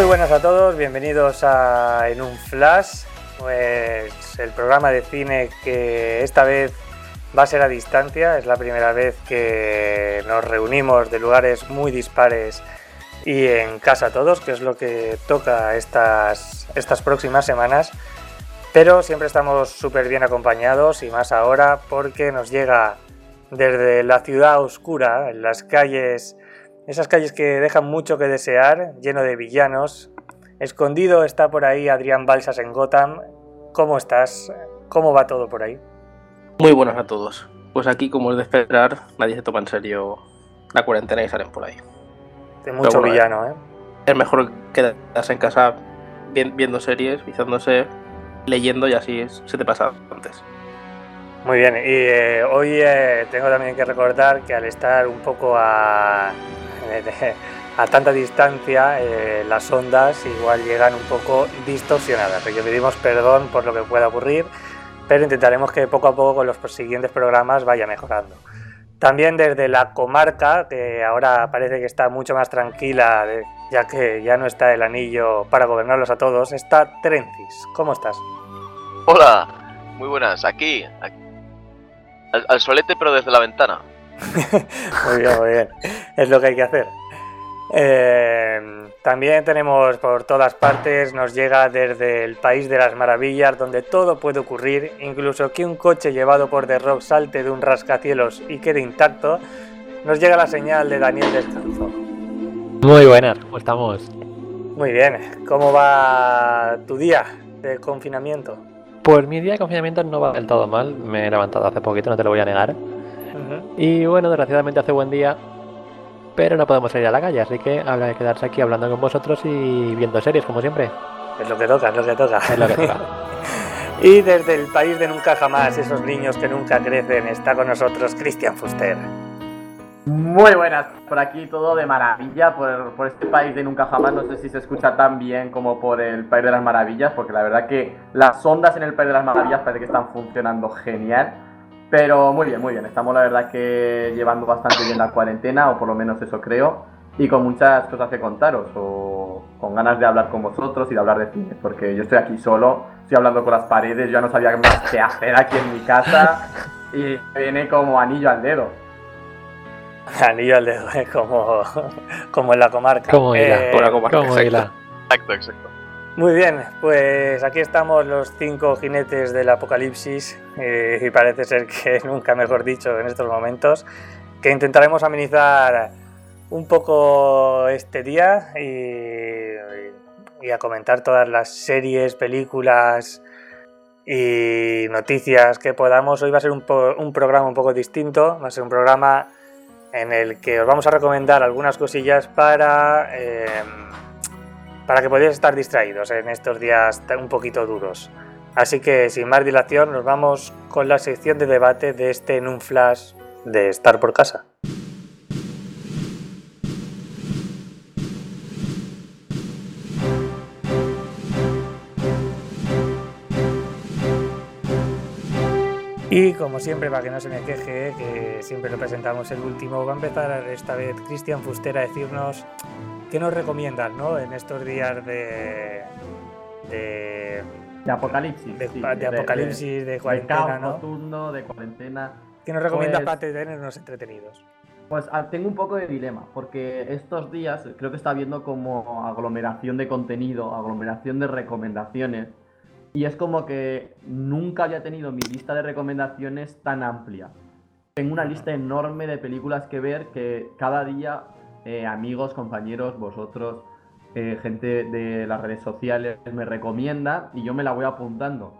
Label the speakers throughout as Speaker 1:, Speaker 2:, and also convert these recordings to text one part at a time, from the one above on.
Speaker 1: Muy buenas a todos, bienvenidos a En un Flash, pues el programa de cine que esta vez va a ser a distancia, es la primera vez que nos reunimos de lugares muy dispares y en casa todos, que es lo que toca estas, estas próximas semanas. Pero siempre estamos súper bien acompañados y más ahora porque nos llega desde la ciudad oscura, en las calles, esas calles que dejan mucho que desear, lleno de villanos. Escondido está por ahí Adrián Balsas en Gotham. ¿Cómo estás? ¿Cómo va todo por ahí?
Speaker 2: Muy buenas a todos. Pues aquí, como es de esperar, nadie se toma en serio la cuarentena y salen por ahí.
Speaker 1: De mucho
Speaker 2: bueno,
Speaker 1: villano, ¿eh?
Speaker 2: Es mejor quedarse en casa vi- viendo series, vizándose, leyendo y así se te pasa antes.
Speaker 1: Muy bien, y eh, hoy eh, tengo también que recordar que al estar un poco a, a tanta distancia, eh, las ondas igual llegan un poco distorsionadas. Así que pedimos perdón por lo que pueda ocurrir, pero intentaremos que poco a poco con los siguientes programas vaya mejorando. También desde la comarca, que ahora parece que está mucho más tranquila, ya que ya no está el anillo para gobernarlos a todos, está Trencis. ¿Cómo estás?
Speaker 3: Hola, muy buenas, aquí, aquí. Al, al solete pero desde la ventana.
Speaker 1: Muy bien, muy bien. Es lo que hay que hacer. Eh, también tenemos por todas partes, nos llega desde el país de las maravillas, donde todo puede ocurrir, incluso que un coche llevado por The Rock salte de un rascacielos y quede intacto. Nos llega la señal de Daniel Descanso.
Speaker 4: Muy buenas, ¿cómo estamos?
Speaker 1: Muy bien, ¿cómo va tu día de confinamiento?
Speaker 4: Pues mi día de confinamiento no va del todo mal, me he levantado hace poquito, no te lo voy a negar. Y bueno, desgraciadamente hace buen día, pero no podemos salir a la calle, así que habrá que quedarse aquí hablando con vosotros y viendo series, como siempre.
Speaker 1: Es lo que toca, es lo que toca.
Speaker 4: Es lo que toca.
Speaker 1: y desde el país de nunca jamás, esos niños que nunca crecen, está con nosotros Cristian Fuster.
Speaker 5: Muy buenas, por aquí todo de maravilla, por, por este país de nunca jamás, no sé si se escucha tan bien como por el País de las Maravillas, porque la verdad que las ondas en el País de las Maravillas parece que están funcionando genial, pero muy bien, muy bien, estamos la verdad que llevando bastante bien la cuarentena, o por lo menos eso creo, y con muchas cosas que contaros, o con ganas de hablar con vosotros y de hablar de cine, porque yo estoy aquí solo, estoy hablando con las paredes, yo ya no sabía más qué hacer aquí en mi casa, y viene como anillo al dedo.
Speaker 1: Anillo al dedo, ¿eh? como, como en la comarca.
Speaker 4: Como
Speaker 1: Eh,
Speaker 2: Por la comarca,
Speaker 4: ¿Cómo
Speaker 2: exacto.
Speaker 3: Exacto, exacto.
Speaker 1: Muy bien, pues aquí estamos los cinco jinetes del apocalipsis eh, y parece ser que nunca mejor dicho en estos momentos, que intentaremos amenizar un poco este día y, y a comentar todas las series, películas y noticias que podamos. Hoy va a ser un, po- un programa un poco distinto, va a ser un programa en el que os vamos a recomendar algunas cosillas para... em, para que podáis estar distraídos en estos días un poquito duros. Así que sin más dilación nos vamos con la sección de debate de este en flash de estar por casa. Y como siempre, para que no se me queje, que siempre lo presentamos el último, va a empezar esta vez Cristian Fuster a decirnos qué nos recomiendan ¿no? en estos días de, de,
Speaker 5: De apocalipsis.
Speaker 1: de,
Speaker 5: sí,
Speaker 1: de apocalipsis, de, cuarentena,
Speaker 5: caos
Speaker 1: ¿no?
Speaker 5: rotundo, de cuarentena.
Speaker 1: ¿Qué nos recomiendas
Speaker 5: Pues-
Speaker 1: para tenernos entretenidos?
Speaker 5: Pues ah, tengo un poco de dilema, porque estos días creo que está habiendo como aglomeración de contenido, aglomeración de recomendaciones, y es como que nunca había tenido mi lista de recomendaciones tan amplia. Tengo una lista enorme de películas que ver que cada día eh, amigos, compañeros, vosotros, eh, gente de las redes sociales me recomienda y yo me la voy apuntando.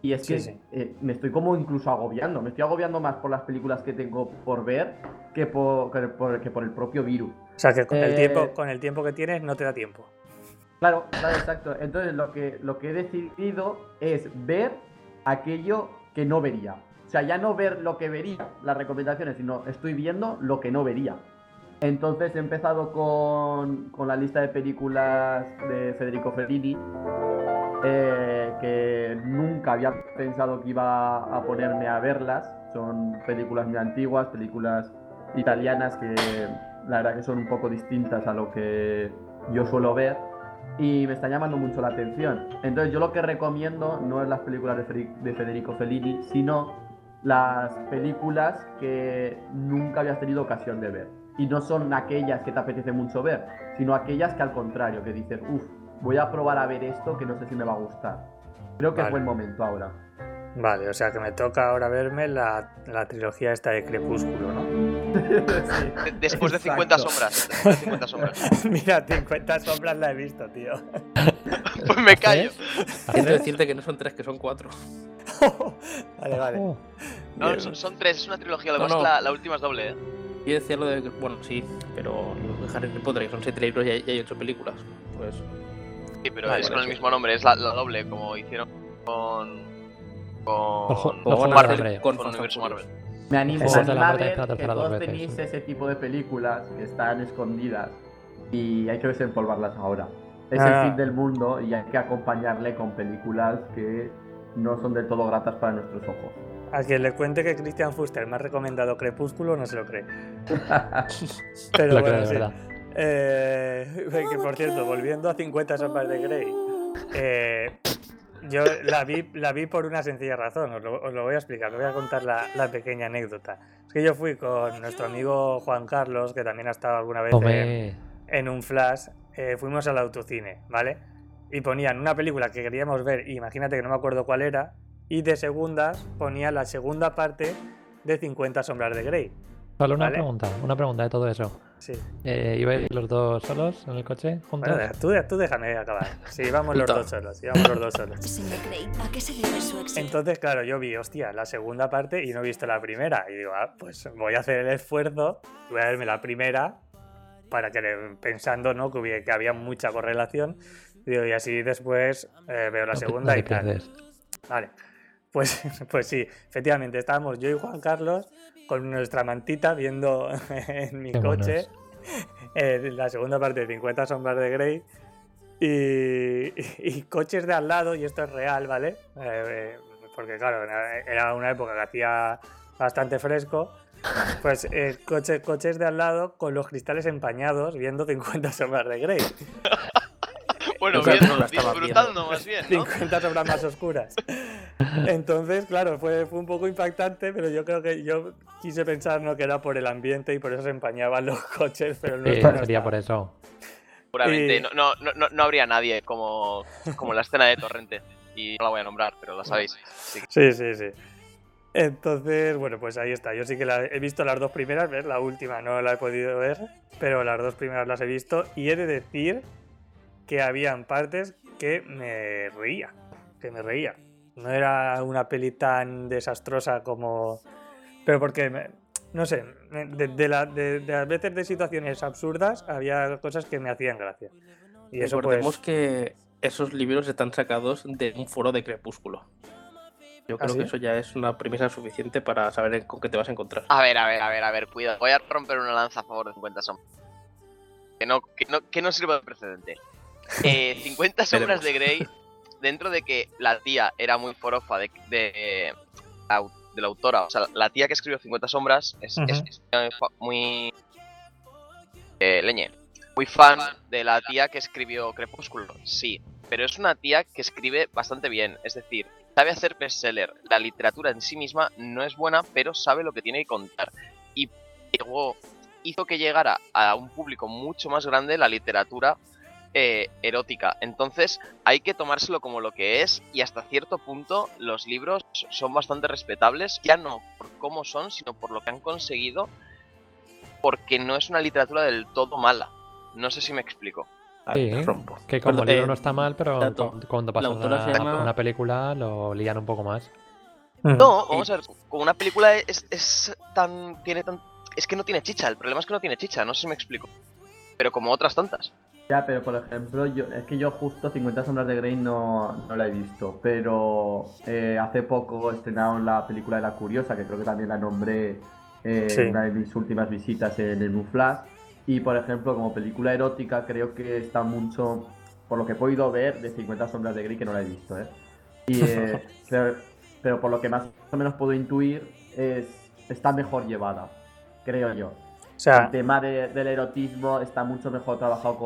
Speaker 5: Y es
Speaker 1: Sí,
Speaker 5: que
Speaker 1: sí.
Speaker 5: eh, me estoy como incluso agobiando, me estoy agobiando más por las películas que tengo por ver que por, que por, que por el propio virus.
Speaker 1: O sea, que con, el
Speaker 5: Eh,
Speaker 1: tiempo, con el tiempo que tienes no te da tiempo.
Speaker 5: Claro, claro, exacto. Entonces lo que, he decidido es ver aquello que no vería. O sea, ya no ver lo que vería, las recomendaciones, sino estoy viendo lo que no vería. Entonces he empezado con, con la lista de películas de Federico Fellini, eh, que nunca había pensado que iba a ponerme a verlas. Son películas muy antiguas, películas italianas que la verdad que son un poco distintas a lo que yo suelo ver. Y me está llamando mucho la atención. Entonces yo lo que recomiendo no es las películas de, Federico, de Federico Fellini, sino las películas que nunca habías tenido ocasión de ver. Y no son aquellas que te apetece mucho ver, sino aquellas que al contrario, que dices, uff, voy a probar a ver esto que no sé si me va a gustar. Creo que
Speaker 1: Vale.
Speaker 5: es buen momento ahora.
Speaker 1: Vale, o sea que me toca ahora verme la, la trilogía esta de Crepúsculo, ¿no?
Speaker 3: Después de 50
Speaker 5: Exacto.
Speaker 3: sombras. Después de 50 sombras.
Speaker 1: Mira, 50 sombras la he visto, tío.
Speaker 3: Pues me callo.
Speaker 2: Quiero decirte que no son tres, que son cuatro.
Speaker 1: vale, vale.
Speaker 4: Oh,
Speaker 3: No, son, son tres, es una trilogía. Lo que
Speaker 2: No,
Speaker 3: pasa es
Speaker 2: no.
Speaker 3: que la, la última es doble, ¿eh?
Speaker 2: Y decía lo de. Bueno, sí, pero Harry Potter, que son siete libros y hay, y hay ocho películas. Pues.
Speaker 3: Sí, pero
Speaker 1: Vale,
Speaker 3: es con el mismo nombre, es la, la doble, como hicieron con. Con. Con
Speaker 4: ojo,
Speaker 3: Marvel, con,
Speaker 2: Con
Speaker 3: universo
Speaker 2: and
Speaker 3: Marvel.
Speaker 5: Me animo a ver
Speaker 4: la
Speaker 5: que todos
Speaker 4: veces.
Speaker 5: tenéis ese tipo de películas que están escondidas y hay que desempolvarlas ahora. Es
Speaker 1: Ah.
Speaker 5: el fin del mundo y hay que acompañarle con películas que no son del todo gratas para nuestros ojos.
Speaker 1: A quien le cuente que Christian Fuster me ha recomendado Crepúsculo no se lo cree. Pero
Speaker 4: lo
Speaker 1: bueno,
Speaker 4: creo
Speaker 1: sí.
Speaker 4: verdad.
Speaker 1: Eh, que por cierto, volviendo a 50 sombras de Grey, eh, yo la vi, la vi por una sencilla razón, os lo, os lo voy a explicar, os voy a contar la, la pequeña anécdota. Es que yo fui con nuestro amigo Juan Carlos, que también ha estado alguna vez en, un flash, eh, fuimos al autocine, ¿vale? Y ponían una película que queríamos ver, y imagínate que no me acuerdo cuál era, y de segundas ponía la segunda parte de 50 sombras de Grey.
Speaker 4: solo una
Speaker 1: ¿vale?
Speaker 4: pregunta, una pregunta de todo eso.
Speaker 1: Sí.
Speaker 4: Eh, ¿Ibais los dos solos en el coche juntos?
Speaker 1: Bueno, tú, tú déjame acabar. Sí, vamos los dos solos, sí, vamos los dos solos.
Speaker 6: Señor Grey, ¿a qué se debe su éxito?
Speaker 1: Entonces, claro, yo vi, hostia, la segunda parte y no he visto la primera. Y digo, ah, pues voy a hacer el esfuerzo, voy a verme la primera, para que pensando, ¿no? Que, hubiera- que había mucha correlación. Digo, y así después eh, veo la segunda
Speaker 4: no
Speaker 1: y tal. Vale. Pues, pues sí, efectivamente, estábamos yo y Juan Carlos con nuestra mantita viendo en mi
Speaker 4: Qué
Speaker 1: coche eh, la segunda parte de 50 sombras de Grey y, y coches de al lado, y esto es real, ¿vale? Eh, porque claro, era- una época que hacía bastante fresco. Pues eh, coche- coches de al lado con los cristales empañados viendo 50 sombras de Grey.
Speaker 3: Bueno, bien, disfrutando más bien, ¿no?
Speaker 1: 50 sombras más oscuras. Entonces, claro, fue, fue un poco impactante, pero yo creo que yo quise pensar no que era por el ambiente y por eso se empañaban los coches, pero no
Speaker 4: Sí,
Speaker 1: no
Speaker 4: sería por eso.
Speaker 3: Seguramente
Speaker 1: Y-
Speaker 3: no, no, no, no- habría nadie como, como la escena de Torrente. Y no la voy a nombrar, pero la sabéis. Que-
Speaker 1: Sí, sí, sí. Entonces, bueno, pues ahí está. Yo sí que la- he visto las dos primeras, ¿ves? La última no la he podido ver, pero las dos primeras las he visto y he de decir que habían partes que me reía, que me reía. No era una peli tan desastrosa como... Pero porque, me- no sé, de, de la- de- de a veces de situaciones absurdas había cosas que me hacían gracia. Y eso
Speaker 2: Recordemos
Speaker 1: pues...
Speaker 2: que esos libros están sacados de un foro de Crepúsculo. Yo
Speaker 1: ¿Ah,
Speaker 2: creo
Speaker 1: sí?
Speaker 2: que eso ya es una premisa suficiente para saber con qué te vas a encontrar.
Speaker 3: A ver, a ver, a ver, a ver, cuidado. Voy a romper una lanza a favor de 50 sombras. Que no, que no, que no sirva de precedente. Eh, 50 sombras de Grey, dentro de que la tía era muy forofa de, de, au- de la autora, o sea, la tía que escribió 50 sombras es, muy eh, leñe. Muy fan de la tía que escribió Crepúsculo, sí. Pero es una tía que escribe bastante bien, es decir, sabe hacer bestseller. La literatura en sí misma no es buena, pero sabe lo que tiene que contar. Y llegó, hizo que llegara a un público mucho más grande la literatura eh, erótica. Entonces hay que tomárselo como lo que es y hasta cierto punto los libros son bastante respetables, ya no por cómo son, sino por lo que han conseguido, porque no es una literatura del todo mala. No sé si me explico.
Speaker 4: Sí,
Speaker 2: rompo.
Speaker 4: Que como
Speaker 2: Perdón,
Speaker 4: libro
Speaker 2: eh,
Speaker 4: no está mal, pero cuando
Speaker 2: La
Speaker 4: pasan
Speaker 2: autora se
Speaker 4: a
Speaker 2: llama-
Speaker 4: una película lo lían un poco más.
Speaker 3: No, vamos a ver, como una película es, es tan. tiene tan. Es que no tiene chicha, el problema es que no tiene chicha, no sé si me explico. Pero como otras tantas.
Speaker 5: Ya, pero por ejemplo, yo, es que yo justo 50 sombras de Grey no, no la he visto, pero eh, hace poco estrenaron la película de La Curiosa, que creo que también la nombré eh,
Speaker 1: Sí.
Speaker 5: en una de mis últimas visitas en el New Flash. Y por ejemplo, como película erótica, creo que está mucho, por lo que he podido ver, de 50 sombras de Grey, que no la he visto, ¿eh? Y, eh, pero, pero por lo que más o menos puedo intuir, es, está mejor llevada, creo yo.
Speaker 1: Sea,
Speaker 5: El tema de- del erotismo está mucho mejor trabajado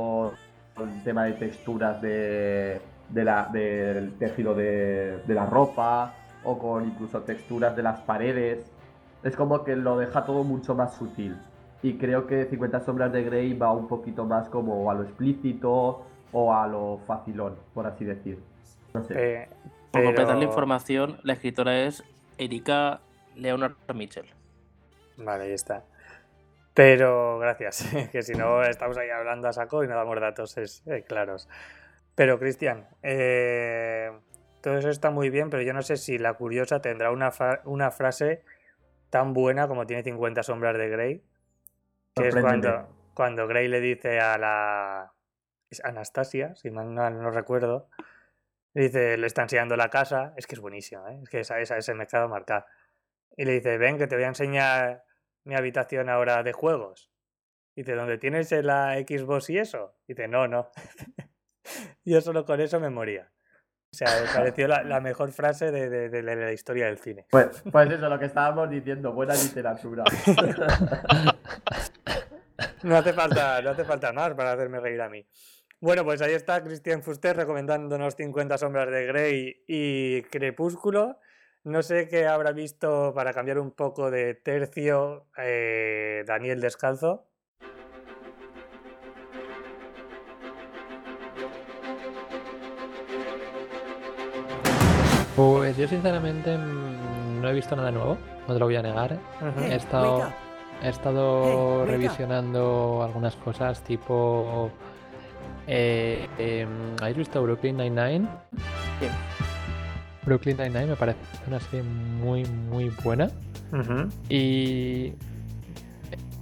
Speaker 5: con, el tema de texturas de, de la, del tejido de, de la ropa o con incluso texturas de las paredes. Es como que lo deja todo mucho más sutil. Y creo que 50 sombras de Grey va un poquito más como a lo explícito o a lo facilón, por así decir. No sé.
Speaker 1: Eh,
Speaker 2: Por completar la información, la escritora es Erika Leonard Mitchell.
Speaker 1: Vale, ahí está. Pero gracias, que si no estamos ahí hablando a saco y no damos datos es, eh, claros. Pero Cristian, eh, todo eso está muy bien, pero yo no sé si la curiosa tendrá una, una frase tan buena como tiene 50 sombras de Grey, que es cuando, cuando Grey le dice a la es Anastasia, si mal no, no recuerdo, le dice, le está enseñando la casa, es que es buenísima, ¿eh? es que esa, esa, ese me ha quedado marcada. Y le dice, ven que te voy a enseñar mi habitación ahora de juegos. Dice, ¿dónde tienes la Xbox y eso? Dice, no, no. Yo solo con eso me moría. O sea, me pareció la, la mejor frase de, de- de la- de la historia del cine.
Speaker 5: Pues, pues eso, lo que estábamos diciendo, buena literatura.
Speaker 1: No hace falta, no hace falta más para hacerme reír a mí. Bueno, pues ahí está Cristian Fuster recomendándonos 50 sombras de Grey y Crepúsculo. No sé qué habrá visto para cambiar un poco de tercio eh, Daniel Descalzo.
Speaker 4: Pues yo sinceramente mm, no he visto nada nuevo, no te lo voy a negar.
Speaker 1: Ujú.
Speaker 4: He estado, he
Speaker 6: Hey, up.
Speaker 4: revisionando algunas cosas tipo... eh, em, ¿Habéis visto Brooklyn Nine-Nine?
Speaker 2: Sí.
Speaker 4: Brooklyn Nine-Nine me parece una serie muy, muy buena. Y...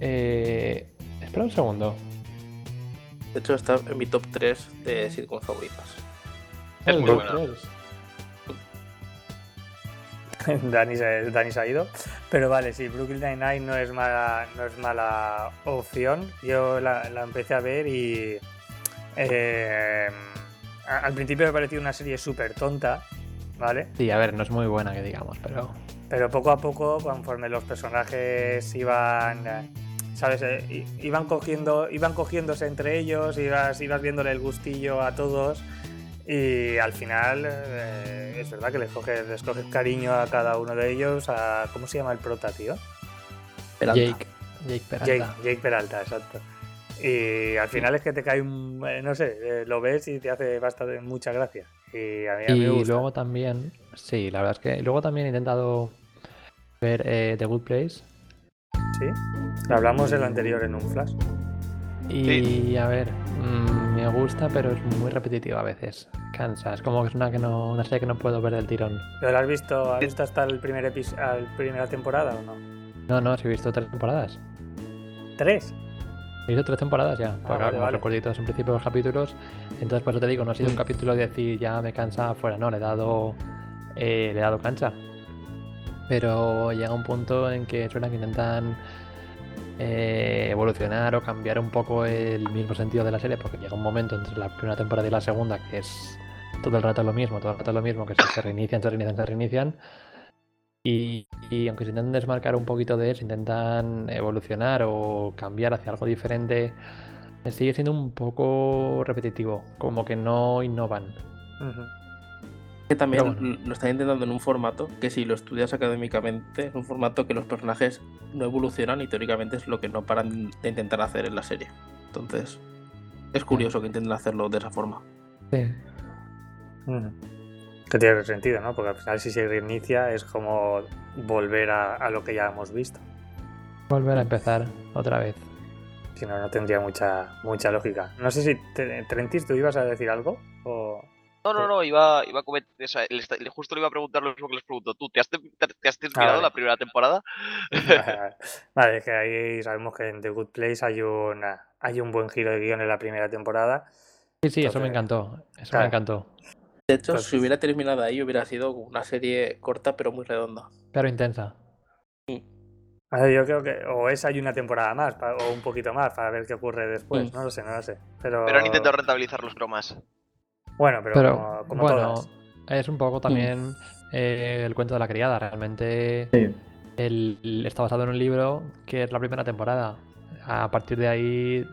Speaker 4: Eh, espera un segundo.
Speaker 2: De hecho, está en mi top 3 de sitcoms favoritas.
Speaker 3: Es
Speaker 4: El
Speaker 3: muy buena.
Speaker 1: Dani, se, Dani se ha ido. Pero vale, sí, Brooklyn Nine-Nine no es mala, no es mala opción. Yo la, la empecé a ver y eh, al principio me pareció una serie súper tonta, ¿vale?
Speaker 4: Sí, a ver, no es muy buena que digamos, pero...
Speaker 1: Pero poco a poco, conforme los personajes iban, ¿sabes? Eh, iban cogiendo, iban cogiéndose entre ellos, ibas, ibas viéndole el gustillo a todos y al final eh, es verdad que les coges, les coges cariño a cada uno de ellos. A, ¿Cómo se llama el prota, tío?
Speaker 2: Peralta.
Speaker 4: Jake, Jake Peralta.
Speaker 1: Jake, Jake Peralta, exacto. Y al final es que te cae un, eh, no sé, eh, lo ves y te hace bastante mucha gracia. Y a mí, a mí me
Speaker 4: Y
Speaker 1: gusta.
Speaker 4: luego también, sí, la verdad es que luego también he intentado ver eh, The Good Place
Speaker 1: Sí, lo hablamos en lo anterior en un flash.
Speaker 4: y a ver, mm, me gusta, pero es muy repetitivo a veces. Cansa, es como que es una, que no, una serie que no puedo ver del tirón.
Speaker 1: ¿Pero lo has visto, has visto hasta el primer episodio, primera temporada o no?
Speaker 4: No, no, sí he visto tres temporadas.
Speaker 1: ¿Tres?
Speaker 4: He visto tres temporadas ya,
Speaker 1: vale,
Speaker 4: claro, como
Speaker 1: vale.
Speaker 4: recorditos en principio de los capítulos. Entonces, por eso te digo, no ha sido un capítulo de decir ya me cansa fuera, no, le he dado, eh, le he dado cancha. Pero llega un punto en que suena que intentan eh, evolucionar o cambiar un poco el mismo sentido de la serie, porque llega un momento entre la primera temporada y la segunda que es todo el rato lo mismo, todo el rato lo mismo, que se, se reinician, se reinician, se reinician. Y, y aunque se intenten desmarcar un poquito de eso, intentan evolucionar o cambiar hacia algo diferente, sigue siendo un poco repetitivo, como que no innovan.
Speaker 2: Que también
Speaker 4: bueno.
Speaker 2: lo están intentando en un formato que si lo estudias académicamente es un formato que los personajes no evolucionan y teóricamente es lo que no paran de intentar hacer en la serie. Entonces, es curioso que intenten hacerlo de esa forma.
Speaker 4: Sí.
Speaker 1: Ujú. Que tiene sentido, ¿no? Porque al final si se reinicia es como volver a, a lo que ya hemos visto.
Speaker 4: Volver a empezar otra vez.
Speaker 1: Si no, no tendría mucha, mucha lógica. No sé si, te- Trentis, ¿tú ibas a decir algo? O...
Speaker 3: No, no, no, iba, iba a comentar. o sea, le está- le- justo le iba a preguntar lo mismo que les pregunto tú. ¿Te has, te, te has terminado
Speaker 1: vale.
Speaker 3: la primera temporada?
Speaker 1: vale, es que ahí sabemos que en The Good Place hay, una, hay un buen giro de guion en la primera temporada.
Speaker 4: Sí, sí, eso me encantó. Eso
Speaker 1: claro.
Speaker 4: me encantó.
Speaker 2: De hecho,
Speaker 1: Entonces-
Speaker 2: si hubiera terminado ahí hubiera sido una serie corta pero muy redonda.
Speaker 4: Pero intensa.
Speaker 1: A ver, yo creo que o esa hay una temporada más o un poquito más para ver qué ocurre después.
Speaker 2: Mm.
Speaker 1: No lo sé, no lo sé. Pero,
Speaker 3: Pero han intentado rentabilizar los cromas.
Speaker 1: Bueno, pero,
Speaker 4: Pero
Speaker 1: como, como
Speaker 4: bueno,
Speaker 1: todas.
Speaker 4: es un poco también eh, el cuento de la criada. Realmente
Speaker 5: Sí.
Speaker 4: el- está basado en un libro que es la primera temporada. A partir de ahí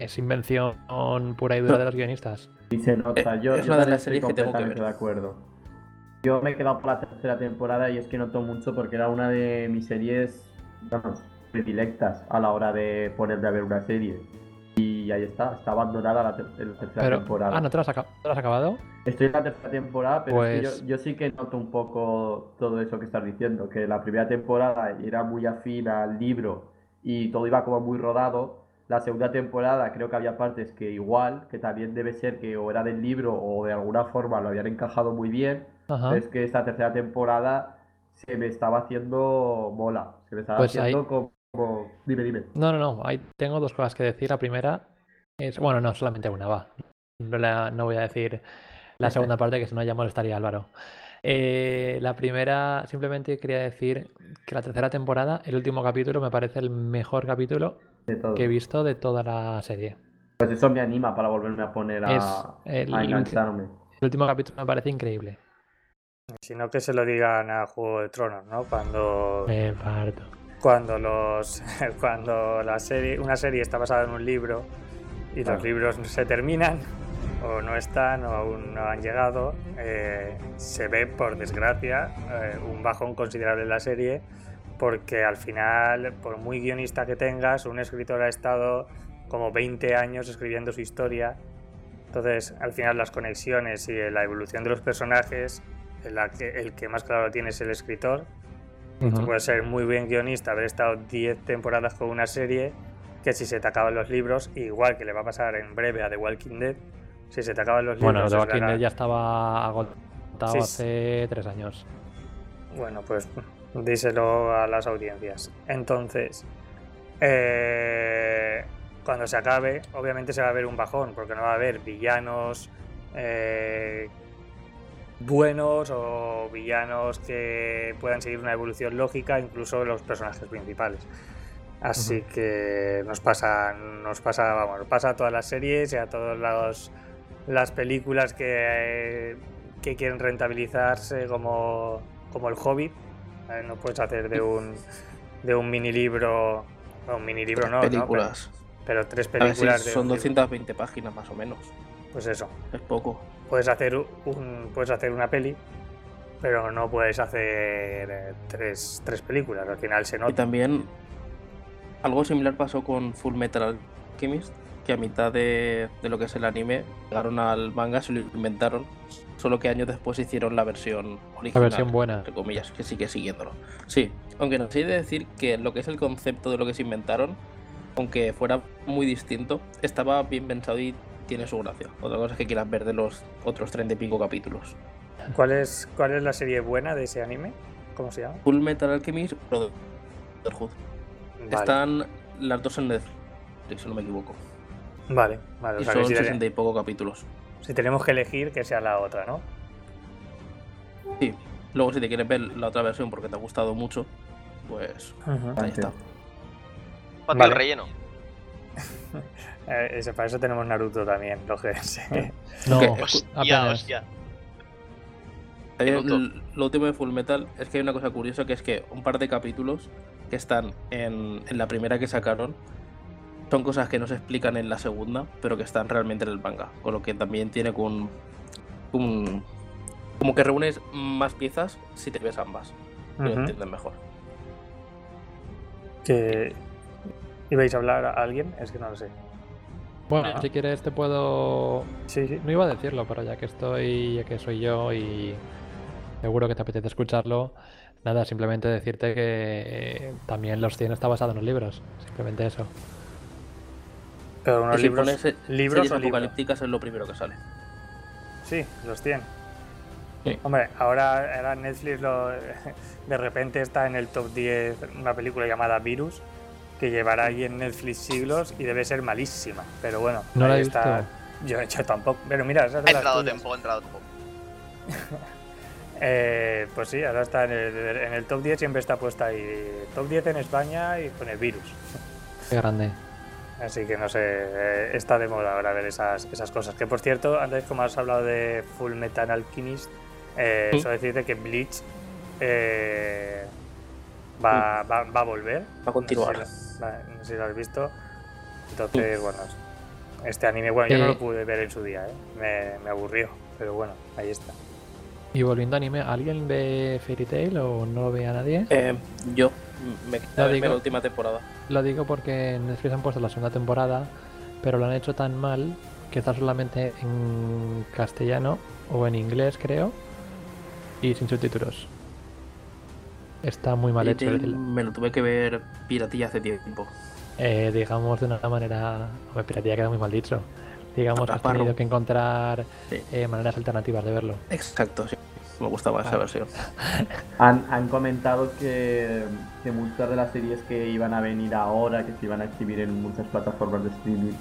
Speaker 4: es invención pura y dura de los guionistas.
Speaker 5: Y se nota,
Speaker 2: Eh,
Speaker 5: yo,
Speaker 2: es
Speaker 5: yo
Speaker 2: una de
Speaker 5: también
Speaker 2: las
Speaker 5: estoy
Speaker 2: series que tengo que
Speaker 5: completamente
Speaker 2: ver.
Speaker 5: de acuerdo. Yo me he quedado por la tercera temporada y es que noto mucho porque era una de mis series, vamos, predilectas a la hora de ponerme a ver una serie. Y ahí está, está abandonada la, ter- la tercera
Speaker 4: Pero,
Speaker 5: temporada.
Speaker 4: ah, ¿no te lo has, aca- te lo has acabado?
Speaker 5: Estoy en la tercera temporada, pero es que
Speaker 4: Pues-
Speaker 5: yo, yo sí que noto un poco todo eso que estás diciendo, que la primera temporada era muy afín al libro y todo iba como muy rodado. La segunda temporada creo que había partes que igual, que también debe ser que o era del libro o de alguna forma lo habían encajado muy bien.
Speaker 4: Ajá.
Speaker 5: Es que esta tercera temporada se me estaba haciendo mola, se me estaba
Speaker 4: Pues ahí-
Speaker 5: haciendo como... Dime, dime.
Speaker 4: No, no, no. Ahí tengo dos cosas que decir. La primera es. Bueno, no, solamente una, va. No, la- no voy a decir la segunda parte, que si no ya molestaría a Álvaro. Eh, la primera, simplemente quería decir que la tercera temporada, el último capítulo, me parece el mejor capítulo
Speaker 5: De todo.
Speaker 4: que he visto de toda la serie.
Speaker 5: Pues eso me anima para volverme a poner a,
Speaker 4: Es el,
Speaker 5: a
Speaker 4: el
Speaker 5: engancharme.
Speaker 4: último capítulo me parece increíble.
Speaker 1: Sino que se lo digan a Juego de Tronos, ¿no? Cuando,
Speaker 4: Me parto.
Speaker 1: cuando los cuando la serie una serie está basada en un libro y
Speaker 5: Claro.
Speaker 1: los libros se terminan o no están o aún no han llegado eh, se ve por desgracia eh, un bajón considerable en la serie porque al final por muy guionista que tengas un escritor ha estado como 20 años escribiendo su historia entonces al final las conexiones y la evolución de los personajes la que- el que más claro tiene es el escritor Tú
Speaker 4: Ujú.
Speaker 1: puedes ser muy buen guionista, haber estado 10 temporadas con una serie, que si se te acaban los libros, igual que le va a pasar en breve a The Walking Dead, si se te acaban los
Speaker 4: Bueno,
Speaker 1: libros...
Speaker 4: The
Speaker 1: es
Speaker 4: Walking Dead ya estaba agotado
Speaker 1: Sí,
Speaker 4: hace tres años.
Speaker 1: Bueno, pues díselo a las audiencias. Entonces, eh, cuando se acabe, obviamente se va a ver un bajón, porque no va a haber villanos eh, buenos o villanos que puedan seguir una evolución lógica, incluso los personajes principales. Así que nos pasa, nos pasa, vamos, nos pasa a todas las series y a todas las películas que, que quieren rentabilizarse como, como el Hobbit. No puedes hacer de un de un mini libro, un mini libro no, ¿no?
Speaker 2: películas.
Speaker 1: Pero, pero tres películas de
Speaker 2: son
Speaker 1: libro.
Speaker 2: 220 páginas más o menos.
Speaker 1: Pues eso.
Speaker 2: Es poco.
Speaker 1: Puedes hacer un puedes hacer una peli, pero no puedes hacer eh, tres, tres películas. Al final se
Speaker 2: Y
Speaker 1: nota.
Speaker 2: también algo similar pasó con Full Metal Alchemist, que a mitad de, de lo que es el anime llegaron al manga, se lo inventaron, solo que años después hicieron la versión
Speaker 4: La
Speaker 2: original.
Speaker 4: versión buena.
Speaker 2: entre comillas, que sigue siguiéndolo. Sí, aunque no sé de decir que lo que es el concepto de lo que se inventaron, aunque fuera muy distinto, estaba bien pensado y tiene su gracia. Otra cosa es que quieras ver de los otros 30 y pico capítulos.
Speaker 1: ¿Cuál es, ¿Cuál es la serie buena de ese anime? ¿Cómo se llama?
Speaker 2: Full Metal Alchemist Brotherhood.
Speaker 1: Vale,
Speaker 2: Están las dos en Netflix, si no me equivoco.
Speaker 1: vale. vale, o
Speaker 2: Y
Speaker 1: sea que
Speaker 2: son
Speaker 1: si,
Speaker 2: 60
Speaker 1: te-
Speaker 2: y poco capítulos.
Speaker 1: Si tenemos que elegir, que sea la otra, ¿no?
Speaker 2: Sí. Luego si te quieres ver la otra versión porque te ha gustado mucho, pues ahí está.
Speaker 1: Vale.
Speaker 3: relleno.
Speaker 1: Eh, ese- para eso tenemos Naruto también, lo que sí.
Speaker 4: No,
Speaker 2: Que-
Speaker 3: Hostia, hostia.
Speaker 2: Lo último de Full Metal es que hay una cosa curiosa que es que un par de capítulos que están en, en la primera que sacaron son cosas que no se explican en la segunda, pero que están realmente en el manga. Con lo que también tiene un, un- como que reúnes más piezas si te ves ambas. y Lo
Speaker 1: Ujú.
Speaker 2: entiendes mejor.
Speaker 1: Que... ¿Ibais a hablar a alguien? Es que no lo sé.
Speaker 4: Bueno,
Speaker 2: Ah.
Speaker 4: si quieres te puedo...
Speaker 1: Sí, sí.
Speaker 4: No iba a decirlo, pero ya que estoy, ya que soy yo y seguro que te apetece escucharlo, nada, simplemente decirte que eh, también los 100 está basado en los libros. Simplemente eso.
Speaker 1: Pero unos libros,
Speaker 2: pones eh,
Speaker 1: libros
Speaker 2: series
Speaker 1: o libros.
Speaker 2: apocalípticas es lo primero que sale.
Speaker 1: Sí, los 100.
Speaker 4: Sí.
Speaker 1: Hombre, ahora, ahora Netflix lo, de repente está en el top 10 una película llamada Virus, que llevará ahí en Netflix siglos y debe ser malísima. Pero bueno,
Speaker 4: No la
Speaker 1: ahí
Speaker 4: he
Speaker 1: está.
Speaker 4: visto.
Speaker 1: Yo, yo tampoco. Pero mira, esa es de
Speaker 3: Ha
Speaker 1: las
Speaker 3: entrado tiempo, ha entrado tiempo.
Speaker 1: Eh, pues sí, ahora está en el, en el top 10, siempre está puesta ahí. Top 10 en España y pone Virus.
Speaker 4: Qué grande.
Speaker 1: Así que no sé, eh, está de moda ahora ver esas, esas cosas. Que por cierto, antes como has hablado de Full Metal Alchemist, eh,
Speaker 2: Sí.
Speaker 1: solo decirte que Bleach eh, va, va, va a volver.
Speaker 2: Va a continuar.
Speaker 1: No sé, si lo, va- no sé si lo has visto. Entonces, bueno, este anime, bueno, yo no
Speaker 4: Eh.
Speaker 1: lo pude ver en su día, ¿eh? me, me aburrió, pero bueno, ahí está.
Speaker 4: Y volviendo a anime, ¿alguien ve Fairy Tail o no lo ve a nadie?
Speaker 2: Eh, yo me quedé verme
Speaker 4: digo.
Speaker 2: la última temporada.
Speaker 4: Lo digo porque en Netflix han puesto la segunda temporada, pero lo han hecho tan mal que está solamente en castellano o en inglés, creo, y sin subtítulos. Está muy mal hecho.
Speaker 2: me lo tuve que ver piratilla hace tiempo.
Speaker 4: Eh, digamos de una manera. Hombre, piratilla queda muy mal dicho. Digamos que has tenido que encontrar
Speaker 2: Sí.
Speaker 4: eh, maneras alternativas de verlo.
Speaker 2: Exacto, sí. Me gustaba esa versión.
Speaker 5: Han, han comentado que, que muchas de las series que iban a venir ahora, que se iban a exhibir en muchas plataformas de streaming,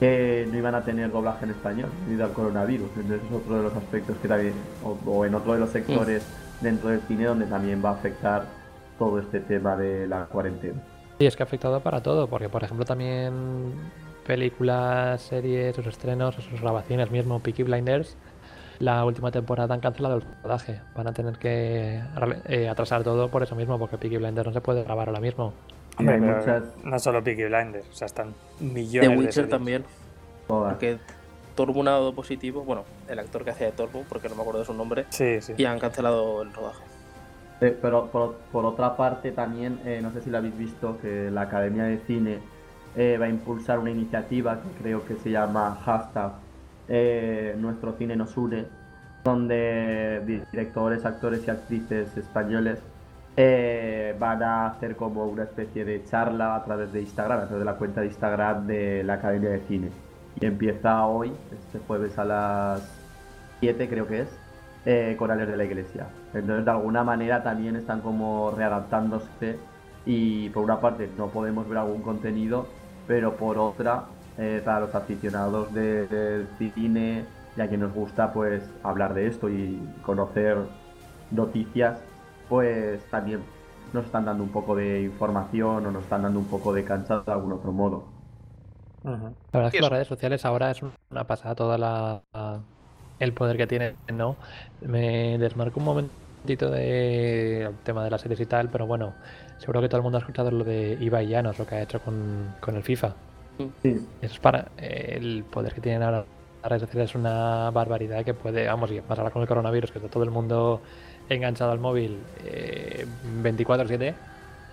Speaker 5: que no iban a tener doblaje en español debido al coronavirus. Entonces es otro de los aspectos que también, o, o en otro de los sectores dentro del cine donde también va a afectar todo este tema de la cuarentena.
Speaker 4: Sí, es que ha afectado para todo, porque por ejemplo también películas, series, sus estrenos, sus grabaciones mismo, Peaky Blinders, la última temporada han cancelado el rodaje. Van a tener que eh, atrasar todo por eso mismo, porque Peaky Blinders no se puede grabar ahora mismo.
Speaker 5: Y
Speaker 1: Hombre,
Speaker 5: hay
Speaker 1: pero
Speaker 5: muchas,
Speaker 1: No solo Peaky Blinders, o sea, están millones
Speaker 2: The
Speaker 1: de
Speaker 2: Witcher
Speaker 1: series.
Speaker 2: también, porque Tormund ha dado positivo. Bueno, el actor que hacía de Tormund, porque no me acuerdo de su nombre,
Speaker 1: Sí, sí.
Speaker 2: y han cancelado el rodaje.
Speaker 5: Eh, pero por, por otra parte también, eh, no sé si lo habéis visto, que la Academia de Cine eh, va a impulsar una iniciativa que creo que se llama hashtag eh, Nuestro Cine nos une, donde di- directores, actores y actrices españoles eh, van a hacer como una especie de charla a través de Instagram, a través de la cuenta de Instagram de la Academia de Cine. Y empieza hoy, este jueves a las 7 creo que es, eh, con Alex de la Iglesia. Entonces, de alguna manera también están como readaptándose y por una parte no podemos ver algún contenido, pero por otra, eh, para los aficionados de- del cine y a quien nos gusta pues hablar de esto y conocer noticias, pues también nos están dando un poco de información o nos están dando un poco de cancha de algún otro modo.
Speaker 4: La verdad es que las redes sociales ahora es una pasada toda la el poder que tienen, ¿no? Me desmarco un momentito del tema de las series y tal, pero bueno, seguro que todo el mundo ha escuchado lo de Ibai Llanos, lo que ha hecho con, con el FIFA.
Speaker 5: Sí,
Speaker 4: Eso es para el poder que tienen ahora las redes sociales es una barbaridad que puede, vamos, y más ahora con el coronavirus, que está todo el mundo enganchado al móvil eh, 24/7.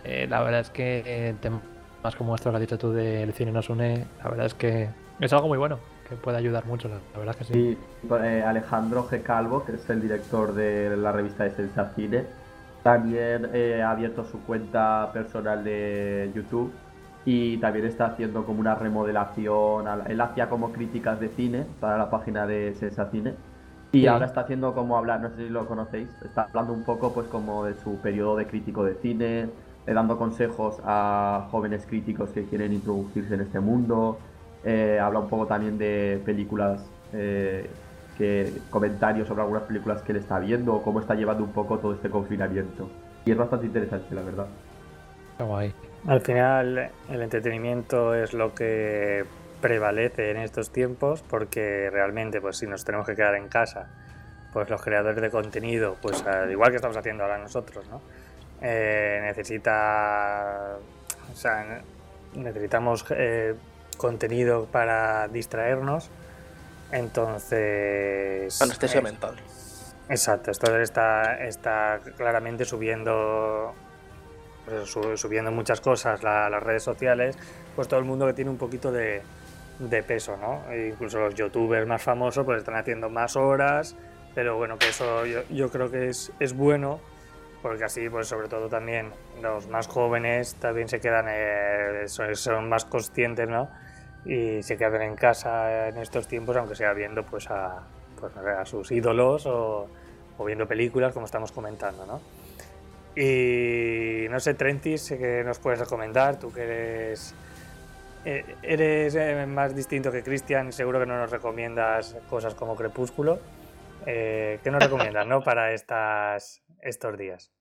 Speaker 4: eh, la verdad es que eh, temas como esto que has dicho tú del cine nos une, la verdad es que es algo muy bueno, que puede ayudar mucho, la, la verdad es que sí.
Speaker 5: Eh, Alejandro G. Calvo, que es el director de la revista de Sensa Cine, también eh, ha abierto su cuenta personal de YouTube y también está haciendo como una remodelación. Él hacía como críticas de cine para la página de Sensa Cine y
Speaker 4: Sí.
Speaker 5: ahora está haciendo como hablar, no sé si lo conocéis, está hablando un poco pues como de su periodo de crítico de cine, eh, dando consejos a jóvenes críticos que quieren introducirse en este mundo. Eh, habla un poco también de películas, eh, que comentarios sobre algunas películas que él está viendo cómo está llevando un poco todo este confinamiento. Y es bastante interesante, la verdad.
Speaker 4: Qué guay.
Speaker 1: Al final, el entretenimiento es lo que prevalece en estos tiempos porque realmente, pues si nos tenemos que quedar en casa, pues los creadores de contenido, pues al igual que estamos haciendo ahora nosotros, ¿no? Eh, necesita, o sea, ne- necesitamos eh, contenido para distraernos. Entonces,
Speaker 2: Anestesia
Speaker 1: eh,
Speaker 2: mental.
Speaker 1: Exacto, esto está, está claramente subiendo pues, su- subiendo muchas cosas la- las redes sociales, pues todo el mundo que tiene un poquito de, de peso, ¿no? E incluso los youtubers más famosos pues están haciendo más horas, pero bueno, que eso yo, yo creo que es, es bueno, porque así pues sobre todo también los más jóvenes también se quedan, eh, son, son más conscientes, ¿no? Y se quedan en casa en estos tiempos, aunque sea viendo pues a, pues, a sus ídolos o, o viendo películas como estamos comentando, ¿no? Y no sé, Trentis, ¿qué nos puedes recomendar? Tú que eres, eh, eres eh, más distinto que Cristian, seguro que no nos recomiendas cosas como Crepúsculo. Eh, ¿Qué nos recomiendas no? para estas, estos días?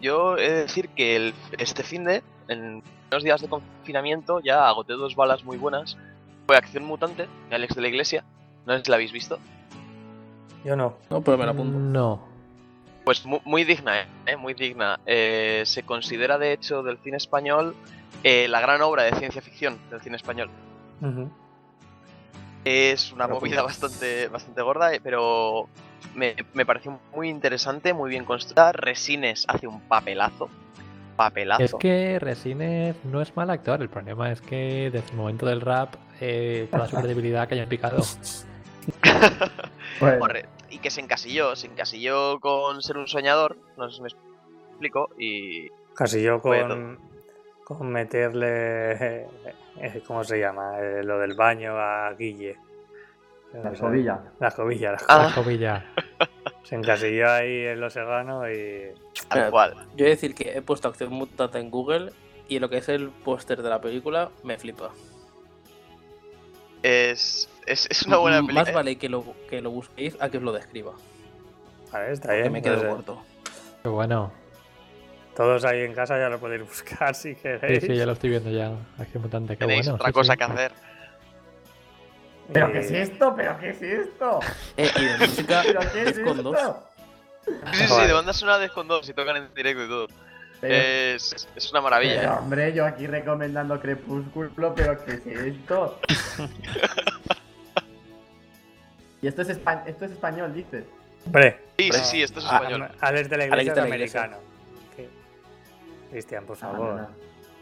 Speaker 3: Yo he de decir que el- este fin de, en unos días de confinamiento, ya agoté dos balas muy buenas. fue Acción Mutante de Alex de la Iglesia. No sé si la habéis visto.
Speaker 1: Yo no.
Speaker 2: No, pero me la apunto.
Speaker 4: No.
Speaker 3: Pues mu- muy, digna, ¿eh? Muy digna. Eh, se considera, de hecho, del cine español eh, la gran obra de ciencia ficción del cine español. Es una
Speaker 1: Pero
Speaker 3: movida
Speaker 1: punto.
Speaker 3: bastante, bastante gorda, eh, pero me, me pareció muy interesante, muy bien construida. Resines hace un papelazo. Papelazo.
Speaker 4: Es que Resines no es mal actor, el problema es que desde el momento del rap, eh, toda su credibilidad que haya picado.
Speaker 3: Corre- Y que se encasilló, se encasilló con ser un soñador, no sé si me explico, y
Speaker 1: Casi yo
Speaker 3: Fue
Speaker 1: con, con meterle. eh, eh, ¿Cómo se llama? Eh, lo del baño a Guille.
Speaker 5: La escobilla.
Speaker 1: La escobilla, la
Speaker 3: Ah.
Speaker 4: La cobilla.
Speaker 1: Se encasilló ahí en Los Serranos y.
Speaker 3: tal
Speaker 2: Eh,
Speaker 3: cual.
Speaker 2: Yo he de decir que he puesto acción mutante en Google y lo que es el póster de la película me flipa.
Speaker 3: Es, es, es una buena película.
Speaker 2: Más vale que lo, que lo busquéis a que os lo describa.
Speaker 1: Vale, está
Speaker 2: Que me quedo
Speaker 1: pues, eh,
Speaker 2: corto.
Speaker 4: Qué bueno.
Speaker 1: todos ahí en casa ya lo podéis buscar si
Speaker 4: Sí,
Speaker 1: queréis.
Speaker 4: sí, ya lo estoy viendo ya. Acción mutante, qué
Speaker 3: Tenéis
Speaker 4: bueno.
Speaker 3: otra
Speaker 4: sí,
Speaker 3: cosa
Speaker 4: sí.
Speaker 3: que hacer.
Speaker 5: ¿Pero
Speaker 1: Y-
Speaker 5: qué es esto? ¿Pero qué es esto?
Speaker 2: Eh, y de música
Speaker 5: ¿Pero qué es
Speaker 2: es con dos.
Speaker 5: esto?
Speaker 3: Sí, sí, de banda sonora de con dos y tocan en directo y todo.
Speaker 5: Pero,
Speaker 3: Es, es una maravilla.
Speaker 5: pero,
Speaker 3: ¿eh?
Speaker 5: hombre, yo aquí recomendando Crepúsculo, pero ¿qué es esto? y esto es, espa- esto es español, dices.
Speaker 1: Hombre,
Speaker 3: Sí, sí, sí, esto es
Speaker 2: Ah,
Speaker 3: español.
Speaker 1: Alex de la
Speaker 2: Alex
Speaker 1: Iglesia
Speaker 2: de
Speaker 1: es
Speaker 2: la Iglesia.
Speaker 1: americano. Cristian, por
Speaker 5: Ah,
Speaker 1: favor.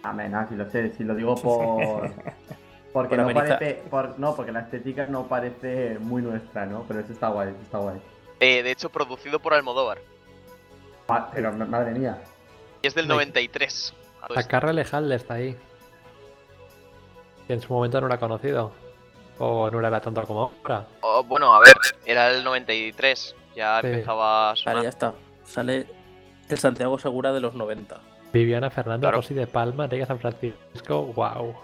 Speaker 5: Amén, ah, si lo sé, si lo digo por. Porque
Speaker 2: Por
Speaker 5: no parece. por- no, porque la estética no parece muy nuestra, ¿no? Pero eso está guay, eso está guay.
Speaker 3: Eh, de hecho, producido por Almodóvar.
Speaker 5: Ma- pero ma- madre mía.
Speaker 3: Y es del
Speaker 4: Uy.
Speaker 3: 93. a todo
Speaker 4: La
Speaker 3: esto.
Speaker 4: Carra Lejal está ahí. Que en su momento no era conocido. O no era tanto como ahora.
Speaker 3: Oh, bueno, a ver, era el 93. Ya
Speaker 4: Sí.
Speaker 3: empezaba a sonar.
Speaker 2: Vale, ya está. Sale el Santiago Segura de los 90.
Speaker 4: Viviana Fernando,
Speaker 3: Claro.
Speaker 4: Rosy de Palma, Riga San Francisco, wow.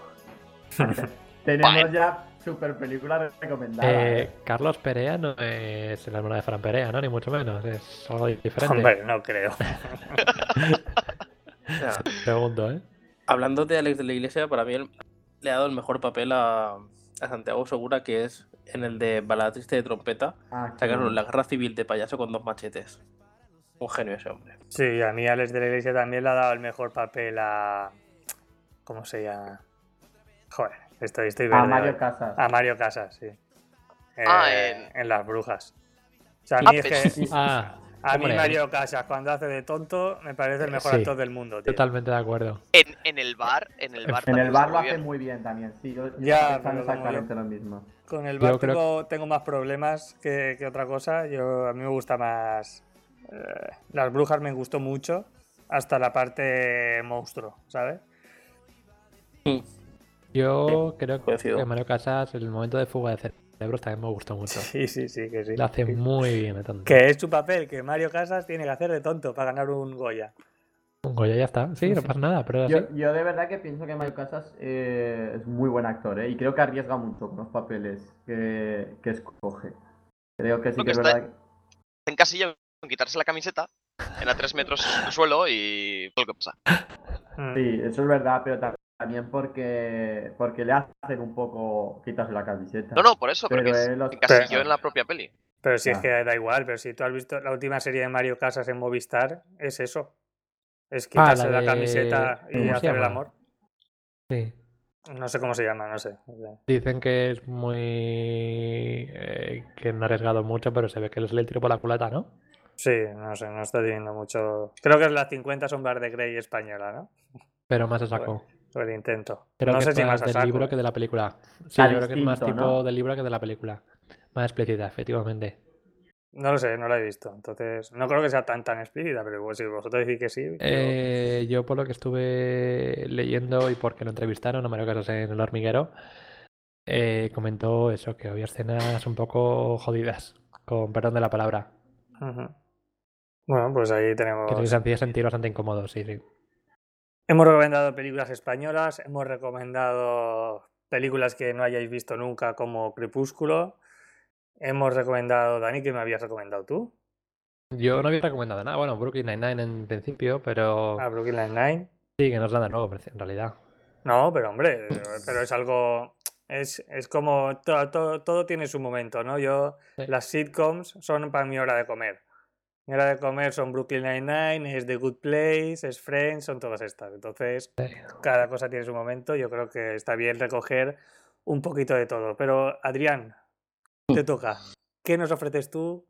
Speaker 5: Tenemos ya super película recomendada.
Speaker 4: Eh,
Speaker 5: ¿eh?
Speaker 4: Carlos Perea no es el hermano de Fran Perea, ¿no? Ni mucho menos. Es algo diferente.
Speaker 1: Hombre, no creo.
Speaker 2: O sea,
Speaker 4: Pregunto, ¿eh?
Speaker 2: hablando de Alex de la Iglesia, para mí le ha dado el mejor papel a, a Santiago Segura, que es en el de Balada Triste de Trompeta.
Speaker 5: Ah,
Speaker 2: Sacaron la guerra civil de payaso con dos machetes. Un genio ese hombre.
Speaker 1: Sí, a mí Alex de la Iglesia también le ha dado el mejor papel a. ¿Cómo se llama? Joder, estoy, estoy
Speaker 5: A
Speaker 1: verde
Speaker 5: Mario
Speaker 1: hoy.
Speaker 5: Casas.
Speaker 1: A Mario Casas, sí.
Speaker 3: Ah,
Speaker 1: Eh,
Speaker 3: en-
Speaker 1: en Las Brujas. O sea, a
Speaker 3: Ah,
Speaker 1: mí es que.
Speaker 4: Ah,
Speaker 1: A mí
Speaker 4: hombre,
Speaker 1: Mario Casas, cuando hace de tonto, me parece el mejor
Speaker 4: Sí.
Speaker 1: actor del mundo, tío.
Speaker 4: Totalmente de acuerdo.
Speaker 3: En, en el bar, en el bar.
Speaker 5: En el bar lo hace muy bien también, sí. Yo, yo
Speaker 1: Ya,
Speaker 5: exactamente lo mismo.
Speaker 1: Con el bar
Speaker 4: creo
Speaker 1: tengo, tengo más problemas que, que otra cosa. Yo, a mí me gusta más. eh, Las Brujas me gustó mucho. Hasta la parte monstruo, ¿sabes?
Speaker 4: Yo creo
Speaker 2: coincido.
Speaker 4: que Mario Casas, el momento de fuga de cerebros también me gustó mucho.
Speaker 1: Sí, sí, sí, que sí.
Speaker 4: Lo hace muy bien de tonto.
Speaker 1: Que es su papel, que Mario Casas tiene que hacer de tonto para ganar un Goya.
Speaker 4: Un Goya ya está. Sí, no pasa nada, pero
Speaker 5: Yo, yo de verdad que pienso que Mario Casas eh, es muy buen actor, ¿eh? Y creo que arriesga mucho con los papeles que, que escoge. Creo que sí que
Speaker 3: que
Speaker 5: es verdad. que-
Speaker 3: En casilla, con quitarse la camiseta, en a 3 metros del suelo y todo lo que pasa.
Speaker 1: Mm.
Speaker 5: Sí, eso es verdad, pero ta- también porque, porque le hacen un poco quitarse la camiseta.
Speaker 3: No, no, por eso, pero
Speaker 5: Pero
Speaker 3: que
Speaker 5: los-
Speaker 3: encasilló
Speaker 1: Pero-
Speaker 3: en la propia peli.
Speaker 1: Pero si es
Speaker 5: Ah.
Speaker 1: que da igual, pero si tú has visto la última serie de Mario Casas en Movistar, es eso. Es
Speaker 4: Ah,
Speaker 1: quitarse
Speaker 4: la
Speaker 1: la,
Speaker 4: de-
Speaker 1: camiseta y
Speaker 4: ¿cómo se
Speaker 1: hacer el amor.
Speaker 4: Sí.
Speaker 1: No sé cómo se llama, no sé.
Speaker 4: Dicen que es muy. eh, que no ha arriesgado mucho, pero se ve que les le tiro por la culata, ¿no?
Speaker 1: Sí, no sé, no está teniendo mucho. Creo que es las 50 sombras de Grey española, ¿no?
Speaker 4: Pero más a saco.
Speaker 1: El intento.
Speaker 4: Creo
Speaker 1: no
Speaker 4: que
Speaker 1: sé
Speaker 4: es
Speaker 1: si
Speaker 4: más del
Speaker 1: saco.
Speaker 4: libro que de la película. Sí, yo creo que es más tipo
Speaker 5: ¿no?
Speaker 4: del libro que de la película. Más explícita, efectivamente.
Speaker 1: No lo sé, no la he visto. Entonces, no creo que sea tan tan explícita, pero pues, si vosotros decís que sí. yo-
Speaker 4: Eh, yo por lo que estuve leyendo y porque lo entrevistaron a Mario Casas en El Hormiguero, eh, comentó eso, que había escenas un poco jodidas, con perdón de la palabra.
Speaker 1: Bueno, pues ahí tenemos.
Speaker 4: que se hacía sentir bastante incómodo, sí, sí.
Speaker 1: Hemos recomendado películas españolas, hemos recomendado películas que no hayáis visto nunca como Crepúsculo. Hemos recomendado, Dani, que me habías recomendado tú?
Speaker 4: Yo no había recomendado nada, bueno, Brooklyn Nine-Nine en principio, pero
Speaker 1: A Brooklyn Nine-Nine.
Speaker 4: sí, que no es nada nuevo en realidad.
Speaker 1: No, pero hombre, pero es algo Es, es como todo, todo, todo tiene su momento, ¿no? Yo,
Speaker 4: Sí.
Speaker 1: las sitcoms son para mi hora de comer. Mi hora de comer son Brooklyn Nine-Nine, es The Good Place, es Friends, son todas estas. Entonces, cada cosa tiene su momento. Yo creo que está bien recoger un poquito de todo. Pero, Adrián, te toca. ¿Qué nos ofreces tú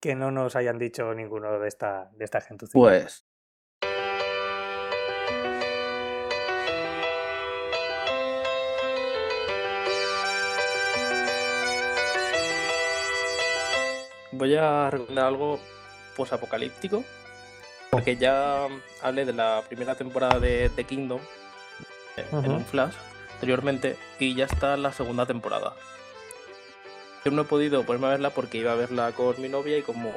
Speaker 1: que no nos hayan dicho ninguno de esta, de esta gentucilla?
Speaker 2: Pues. Voy a recomendar algo posapocalíptico. Porque ya hablé de la primera temporada de The Kingdom eh, en un flash anteriormente y ya está la segunda temporada. Yo no he podido ponerme a verla porque iba a verla con mi novia y como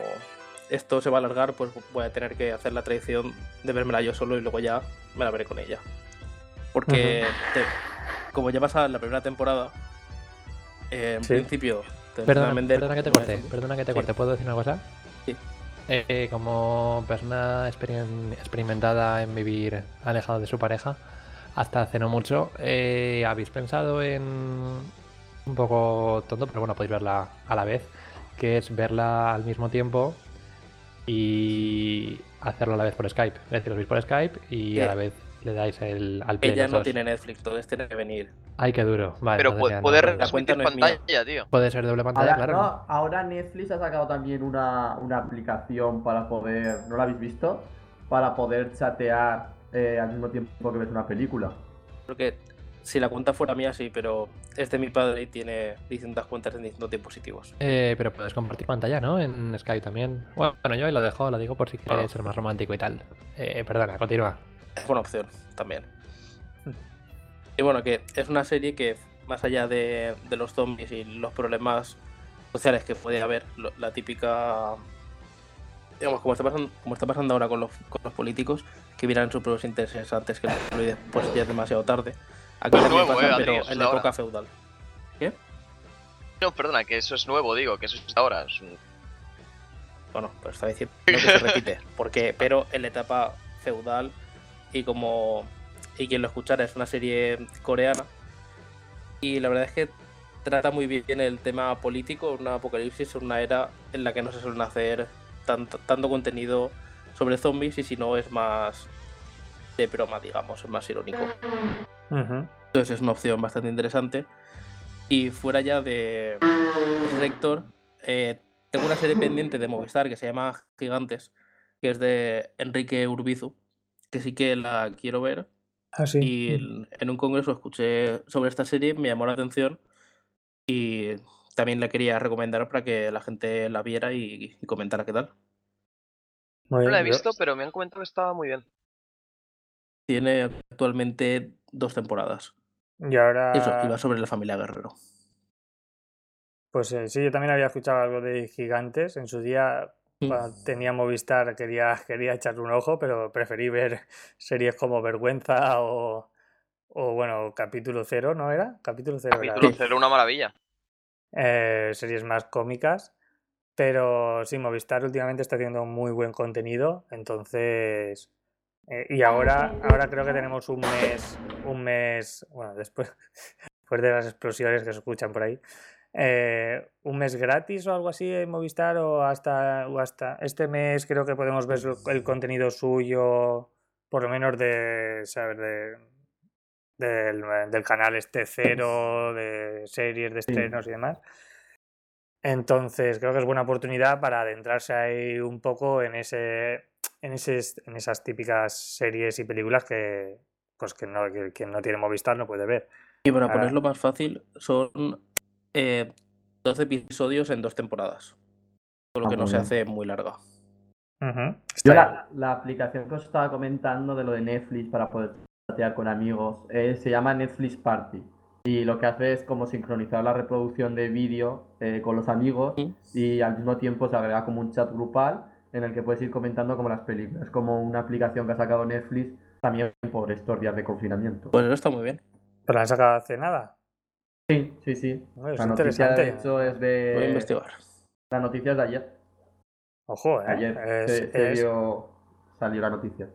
Speaker 2: esto se va a alargar, pues voy a tener que hacer la tradición de vérmela yo solo y luego ya me la veré con ella. Porque te- como ya pasa la primera temporada, eh, en
Speaker 1: Sí.
Speaker 2: principio te
Speaker 4: Perdona, que te corte, perdona que te corte. ¿Puedo decir una cosa? Eh, como persona experimentada en vivir alejado de su pareja, hasta hace no mucho, eh, ¿habéis pensado en un poco tonto, pero bueno, podéis verla a la vez, que es verla al mismo tiempo y hacerlo a la vez por Skype? Es decir, os veis por Skype y a la vez le dais el, al play
Speaker 2: Ella no
Speaker 4: dos.
Speaker 2: tiene Netflix, entonces tiene que venir.
Speaker 4: Ay, qué duro. Vale,
Speaker 3: Pero
Speaker 4: entonces
Speaker 3: pu-
Speaker 4: ya no-
Speaker 3: puede
Speaker 4: no-
Speaker 2: La cuenta
Speaker 3: retransmitir
Speaker 2: no es mía.
Speaker 3: pantalla, tío.
Speaker 4: Puede ser doble pantalla,
Speaker 5: Ahora,
Speaker 4: claro.
Speaker 5: no, ahora Netflix ha sacado también una, una aplicación para poder, ¿no la habéis visto? Para poder chatear eh, al mismo tiempo que ves una película.
Speaker 2: Porque si la cuenta fuera mía, sí, pero es de mi padre y tiene distintas cuentas en distintos dispositivos.
Speaker 4: Eh, pero puedes compartir pantalla, ¿no? En Skype también. Bueno, yo ahí lo dejo, lo digo por si quieres ser más romántico y tal. Eh, perdona, continúa.
Speaker 2: Es buena opción también. Y bueno, que es una serie que, más allá de, de los zombies y los problemas sociales que puede haber, lo- la típica. Digamos, como está pasando, como está pasando ahora con los, con los políticos, que miran sus propios intereses antes que la fluidez, pues ya es demasiado tarde. Aquí
Speaker 3: Es nuevo,
Speaker 2: pasa,
Speaker 3: eh,
Speaker 2: pero en la época feudal.
Speaker 3: No, perdona, que eso es nuevo, digo, que eso es ahora. es un-
Speaker 2: Bueno, pues está diciendo que se repite. Porque, pero en la etapa feudal y como. Y quien lo escuchara es una serie coreana. Y la verdad es que trata muy bien el tema político, una apocalipsis, una era en la que no se suelen hacer tanto, tanto contenido sobre zombies y si no es más de broma, digamos, es más irónico. Entonces es una opción bastante interesante. Y fuera ya de ese sector, eh, tengo una serie pendiente de Movistar que se llama Gigantes, que es de Enrique Urbizu, que sí que la quiero ver.
Speaker 1: Ah, sí.
Speaker 2: Y en, en un congreso escuché sobre esta serie, me llamó la atención y también la quería recomendar para que la gente la viera y, y comentara qué tal.
Speaker 1: Muy
Speaker 3: No la he visto, pero me han comentado que estaba muy bien.
Speaker 2: Tiene actualmente dos temporadas.
Speaker 1: Y ahora.
Speaker 2: Eso, y va sobre la familia Guerrero.
Speaker 1: Pues eh, sí, yo también había escuchado algo de gigantes. En su día,
Speaker 2: Mm.
Speaker 1: Cuando tenía Movistar, quería, quería echarle un ojo, pero preferí ver series como Vergüenza o, o bueno, Capítulo Cero, ¿no era? Capítulo Cero era.
Speaker 3: Capítulo cero, una maravilla.
Speaker 1: eh, series más cómicas. Pero sí, Movistar últimamente está haciendo muy buen contenido. Entonces. eh, y ahora, ahora creo que tenemos un mes. Un mes. Bueno, después, después de las explosiones que se escuchan por ahí. Eh, un mes gratis o algo así en Movistar o hasta, o hasta este mes creo que podemos ver el- el contenido suyo, por lo menos de, ¿sabes? de, del, del canal este cero, de series, de estrenos y demás. Entonces, creo que es buena oportunidad para adentrarse ahí un poco en ese, en ese, en esas típicas series y películas que, pues que no, que quien no tiene Movistar no puede ver.
Speaker 2: Y para
Speaker 1: Ah.
Speaker 2: ponerlo más fácil, son eh, 12 episodios en dos temporadas. Por lo
Speaker 5: Ah,
Speaker 2: que no se hace muy larga.
Speaker 5: Yo la, la aplicación que os estaba comentando de lo de Netflix para poder chatear con amigos eh, se llama Netflix Party. Y lo que hace es como sincronizar la reproducción de vídeo eh, con los amigos y al mismo tiempo se agrega como un chat grupal en el que puedes ir comentando como las películas. Es como una aplicación que ha sacado Netflix también por estos días de confinamiento.
Speaker 2: Pues eso está muy bien.
Speaker 1: Pero la han sacado hace nada.
Speaker 5: Sí, sí, sí.
Speaker 1: Bueno, es
Speaker 5: La noticia de
Speaker 1: interesante.
Speaker 5: hecho es
Speaker 2: Voy a
Speaker 5: de...
Speaker 2: investigar.
Speaker 5: La noticia es de ayer.
Speaker 1: Ojo, ¿eh?
Speaker 5: Ayer
Speaker 1: Es,
Speaker 5: se, se
Speaker 1: es-
Speaker 5: vio- salió la noticia.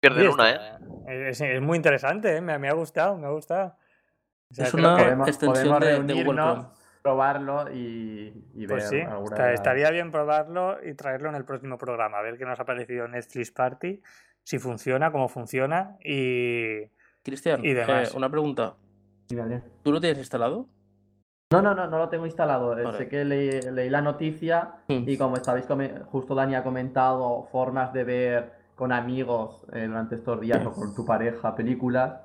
Speaker 3: Pierden una, ¿eh?
Speaker 1: es- es muy interesante, ¿eh? Me, me ha gustado, me ha gustado. O sea,
Speaker 2: Es una
Speaker 1: que-
Speaker 5: podemos-
Speaker 2: extensión
Speaker 5: podemos
Speaker 2: de, de Google
Speaker 5: reunirnos,
Speaker 2: Chrome.
Speaker 5: probarlo y, y ver
Speaker 1: Pues sí,
Speaker 5: alguna
Speaker 1: está- estaría bien probarlo y traerlo en el próximo programa, a ver qué nos ha parecido Netflix Party, si funciona, cómo funciona y...
Speaker 2: Cristian,
Speaker 1: Y demás.
Speaker 2: eh, una pregunta.
Speaker 5: Dime, Adrián.
Speaker 2: ¿Tú lo tienes instalado?
Speaker 5: No, no, no, no lo tengo instalado. Eh,
Speaker 2: Vale.
Speaker 5: Sé que leí, leí la noticia
Speaker 2: Mm.
Speaker 5: y como estabais justo Dani ha comentado formas de ver con amigos eh, durante estos días o con tu pareja películas,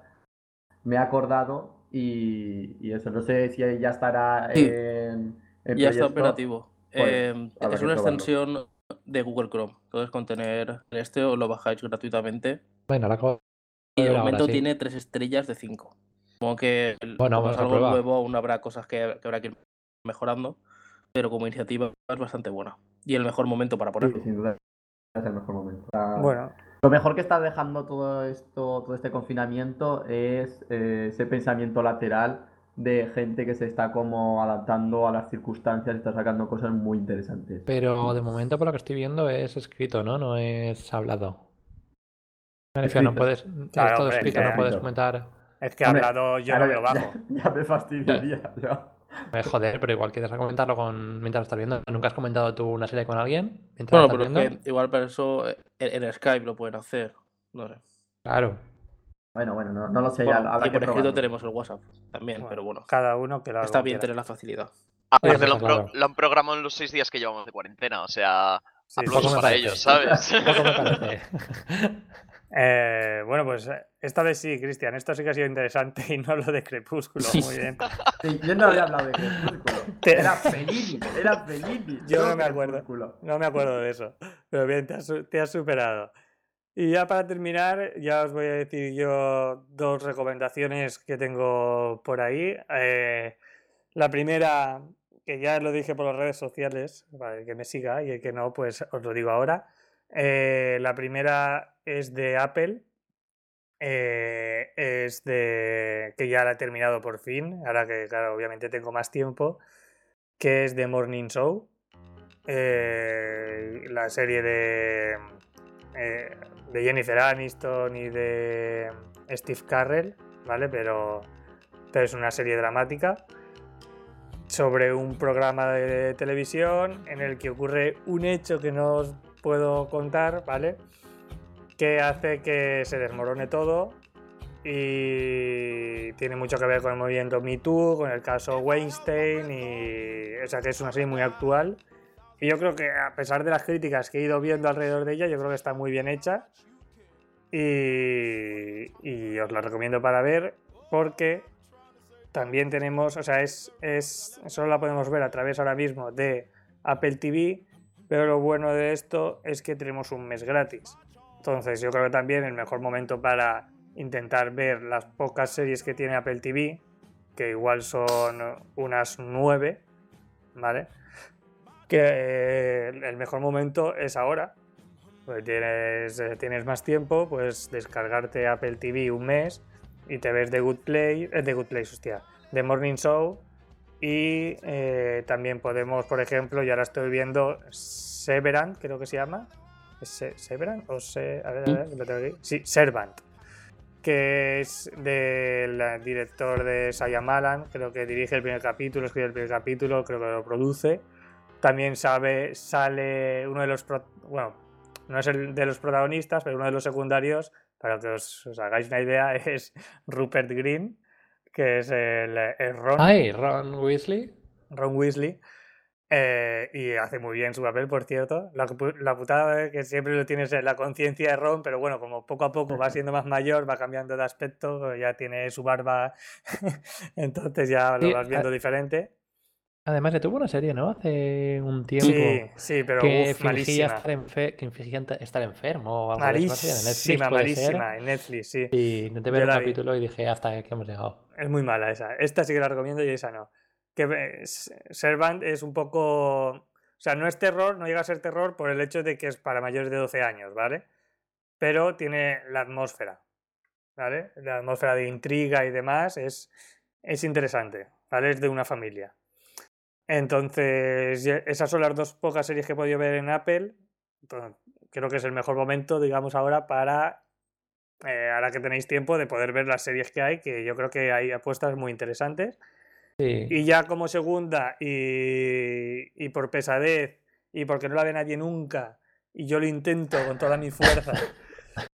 Speaker 5: me he acordado y, y eso, no sé si ya estará
Speaker 2: Sí.
Speaker 5: en, en
Speaker 2: Ya está operativo.
Speaker 5: Pues,
Speaker 2: Eh, es una
Speaker 5: probarlo.
Speaker 2: extensión de Google Chrome. Entonces, con tener este os lo bajáis gratuitamente.
Speaker 4: Bueno, la
Speaker 2: Y de
Speaker 4: Ahora
Speaker 2: momento
Speaker 4: sí.
Speaker 2: tiene tres estrellas de cinco. Como que
Speaker 4: Bueno,
Speaker 2: como es
Speaker 4: a
Speaker 2: algo nuevo, aún habrá cosas que, que habrá que ir mejorando. Pero como iniciativa es bastante buena. Y el mejor momento para
Speaker 5: Sí,
Speaker 2: ponerlo.
Speaker 5: sin duda es el mejor momento. Ah,
Speaker 1: Bueno,
Speaker 5: Lo mejor que está dejando todo esto, todo este confinamiento es eh, ese pensamiento lateral de gente que se está como adaptando a las circunstancias y está sacando cosas muy interesantes.
Speaker 4: Pero de momento, por lo que estoy viendo, es escrito, ¿no? No es hablado. Me refiero, no puedes. Es
Speaker 1: Claro,
Speaker 4: todo
Speaker 1: hombre,
Speaker 4: escrito, no puedes comentar.
Speaker 1: Es que
Speaker 5: Hombre,
Speaker 1: hablado yo no me lo
Speaker 5: ya-
Speaker 1: bajo.
Speaker 5: Ya, me fastidiaría. ya.
Speaker 4: Eh, joder, pero igual quieres comentarlo con... mientras lo estás viendo. ¿Nunca has comentado tú una serie con alguien? Mientras
Speaker 2: Bueno, pero es que igual para eso eh, en, en Skype lo pueden hacer. No sé.
Speaker 4: Claro.
Speaker 5: Bueno, bueno, no, no lo sé.
Speaker 2: Bueno, y por escrito tenemos el WhatsApp también,
Speaker 1: Bueno,
Speaker 2: pero bueno.
Speaker 1: Cada uno que lo haga
Speaker 2: Está bien
Speaker 1: quiera.
Speaker 2: tener la facilidad.
Speaker 3: Aparte
Speaker 4: Oye,
Speaker 3: lo, han pro-
Speaker 4: claro.
Speaker 3: lo han programado en los seis días que llevamos de cuarentena, o sea,
Speaker 1: Sí, sí,
Speaker 3: aplausos
Speaker 4: me
Speaker 3: para ellos, ¿sabes?
Speaker 4: Poco me parece.
Speaker 1: Eh, bueno, pues esta vez sí, Cristian, esto sí que ha sido interesante y no lo de Crepúsculo, muy bien.
Speaker 5: Sí, yo no había hablado de Crepúsculo.
Speaker 1: Te-
Speaker 5: Era Fellini, era Fellini.
Speaker 1: Yo no me acuerdo.
Speaker 5: Crepúsculo.
Speaker 1: No me acuerdo de eso, pero bien, te has, te has superado. Y ya para terminar, ya os voy a decir yo dos recomendaciones que tengo por ahí. Eh, la primera, que ya lo dije por las redes sociales, para el que me siga y el que no, pues os lo digo ahora. Eh, la primera es de Apple. eh, es de que ya la he terminado por fin, ahora que claro, obviamente tengo más tiempo, que es The Morning Show eh, la serie de, eh, de Jennifer Aniston y de Steve Carrell, ¿vale? Pero, pero es una serie dramática sobre un programa de televisión en el que ocurre un hecho que no os puedo contar, ¿vale? Que hace que se desmorone todo y tiene mucho que ver con el movimiento Me Too, con el caso Weinstein y o sea que es una serie muy actual y yo creo que a pesar de las críticas que he ido viendo alrededor de ella, yo creo que está muy bien hecha. Y, y os la recomiendo para ver porque también tenemos, o sea, es, es, solo la podemos ver a través ahora mismo de Apple TV, pero lo bueno de esto es que tenemos un mes gratis. Entonces yo creo que también el mejor momento para intentar ver las pocas series que tiene Apple TV, que igual son unas nueve, ¿vale? que eh, el mejor momento es ahora. Pues tienes, eh, tienes más tiempo, pues descargarte Apple TV un mes y te ves The Good Play, eh, The Good Place, hostia, The Morning Show y también podemos, por ejemplo, yo ahora estoy viendo Severant, creo que se llama. ¿Es Se- o se, a ver, a ver, lo tengo aquí. Sí, Servant, que es del director de Sayamalan, creo que dirige el primer capítulo, escribe el primer capítulo, creo que lo produce. También sabe, sale uno de los. pro- bueno, no es el de los protagonistas, pero uno de los secundarios, para que os, os hagáis una idea, es Rupert Green, que es el, el Ron,
Speaker 4: Ay, Ron Weasley.
Speaker 1: Ron Weasley. Eh, y hace muy bien su papel, por cierto. La, la putada es que siempre lo tienes en la conciencia de Ron, pero bueno, como poco a poco va siendo más mayor, va cambiando de aspecto, ya tiene su barba, entonces ya lo
Speaker 4: Sí,
Speaker 1: vas viendo diferente.
Speaker 4: Además, le tuvo una serie, ¿no? Hace un tiempo.
Speaker 1: Sí, sí, pero
Speaker 4: que
Speaker 1: uf,
Speaker 4: fingía,
Speaker 1: malísima.
Speaker 4: estar que fingía estar enfermo o algo en Netflix
Speaker 1: Malísima,
Speaker 4: ser.
Speaker 1: malísima, en Netflix, sí.
Speaker 4: Y intenté
Speaker 1: Yo
Speaker 4: ver un
Speaker 1: la vi.
Speaker 4: capítulo y dije, hasta aquí hemos llegado.
Speaker 1: Es muy mala esa. Esta sí que la recomiendo y esa no. Que Servant es un poco. O sea, no es terror, no llega a ser terror por el hecho de que es para mayores de 12 años, ¿vale? Pero tiene la atmósfera, ¿vale? La atmósfera de intriga y demás es, es interesante, ¿vale? Es de una familia. Entonces, esas son las dos pocas series que he podido ver en Apple. Entonces, creo que es el mejor momento, digamos, ahora para eh, ahora que tenéis tiempo de poder ver las series que hay, que yo creo que hay apuestas muy interesantes.
Speaker 4: Sí.
Speaker 1: Y ya como segunda, y, y por pesadez, y porque no la ve nadie nunca, y yo lo intento con toda mi fuerza,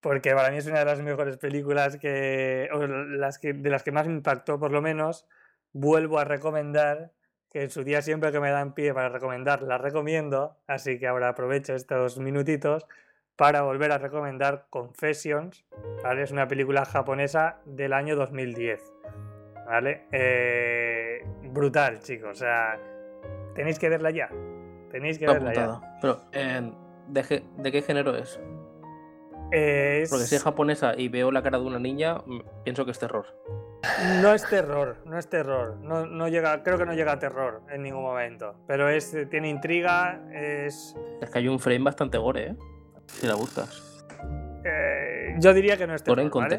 Speaker 1: porque para mí es una de las mejores películas que, o las que, de las que más me impactó por lo menos, vuelvo a recomendar, que en su día siempre que me dan pie para recomendar, la recomiendo, así que ahora aprovecho estos minutitos para volver a recomendar Confessions, ¿vale? Es una película japonesa del año 2010, ¿vale? Eh, brutal, chicos, o sea, tenéis que verla ya, tenéis que
Speaker 2: Está
Speaker 1: verla ya.
Speaker 2: Pero, eh, ¿de, qué- de qué género es?
Speaker 1: Es-
Speaker 2: Porque si es japonesa y veo la cara de una niña, mm, pienso que es terror.
Speaker 1: No es terror, no es terror. No, no llega, creo que no llega a terror en ningún momento. Pero es, tiene intriga, es.
Speaker 2: Es que hay un frame bastante gore, ¿eh? Si la buscas.
Speaker 1: eh, yo diría que no es terror.
Speaker 2: Gore en
Speaker 1: ¿vale?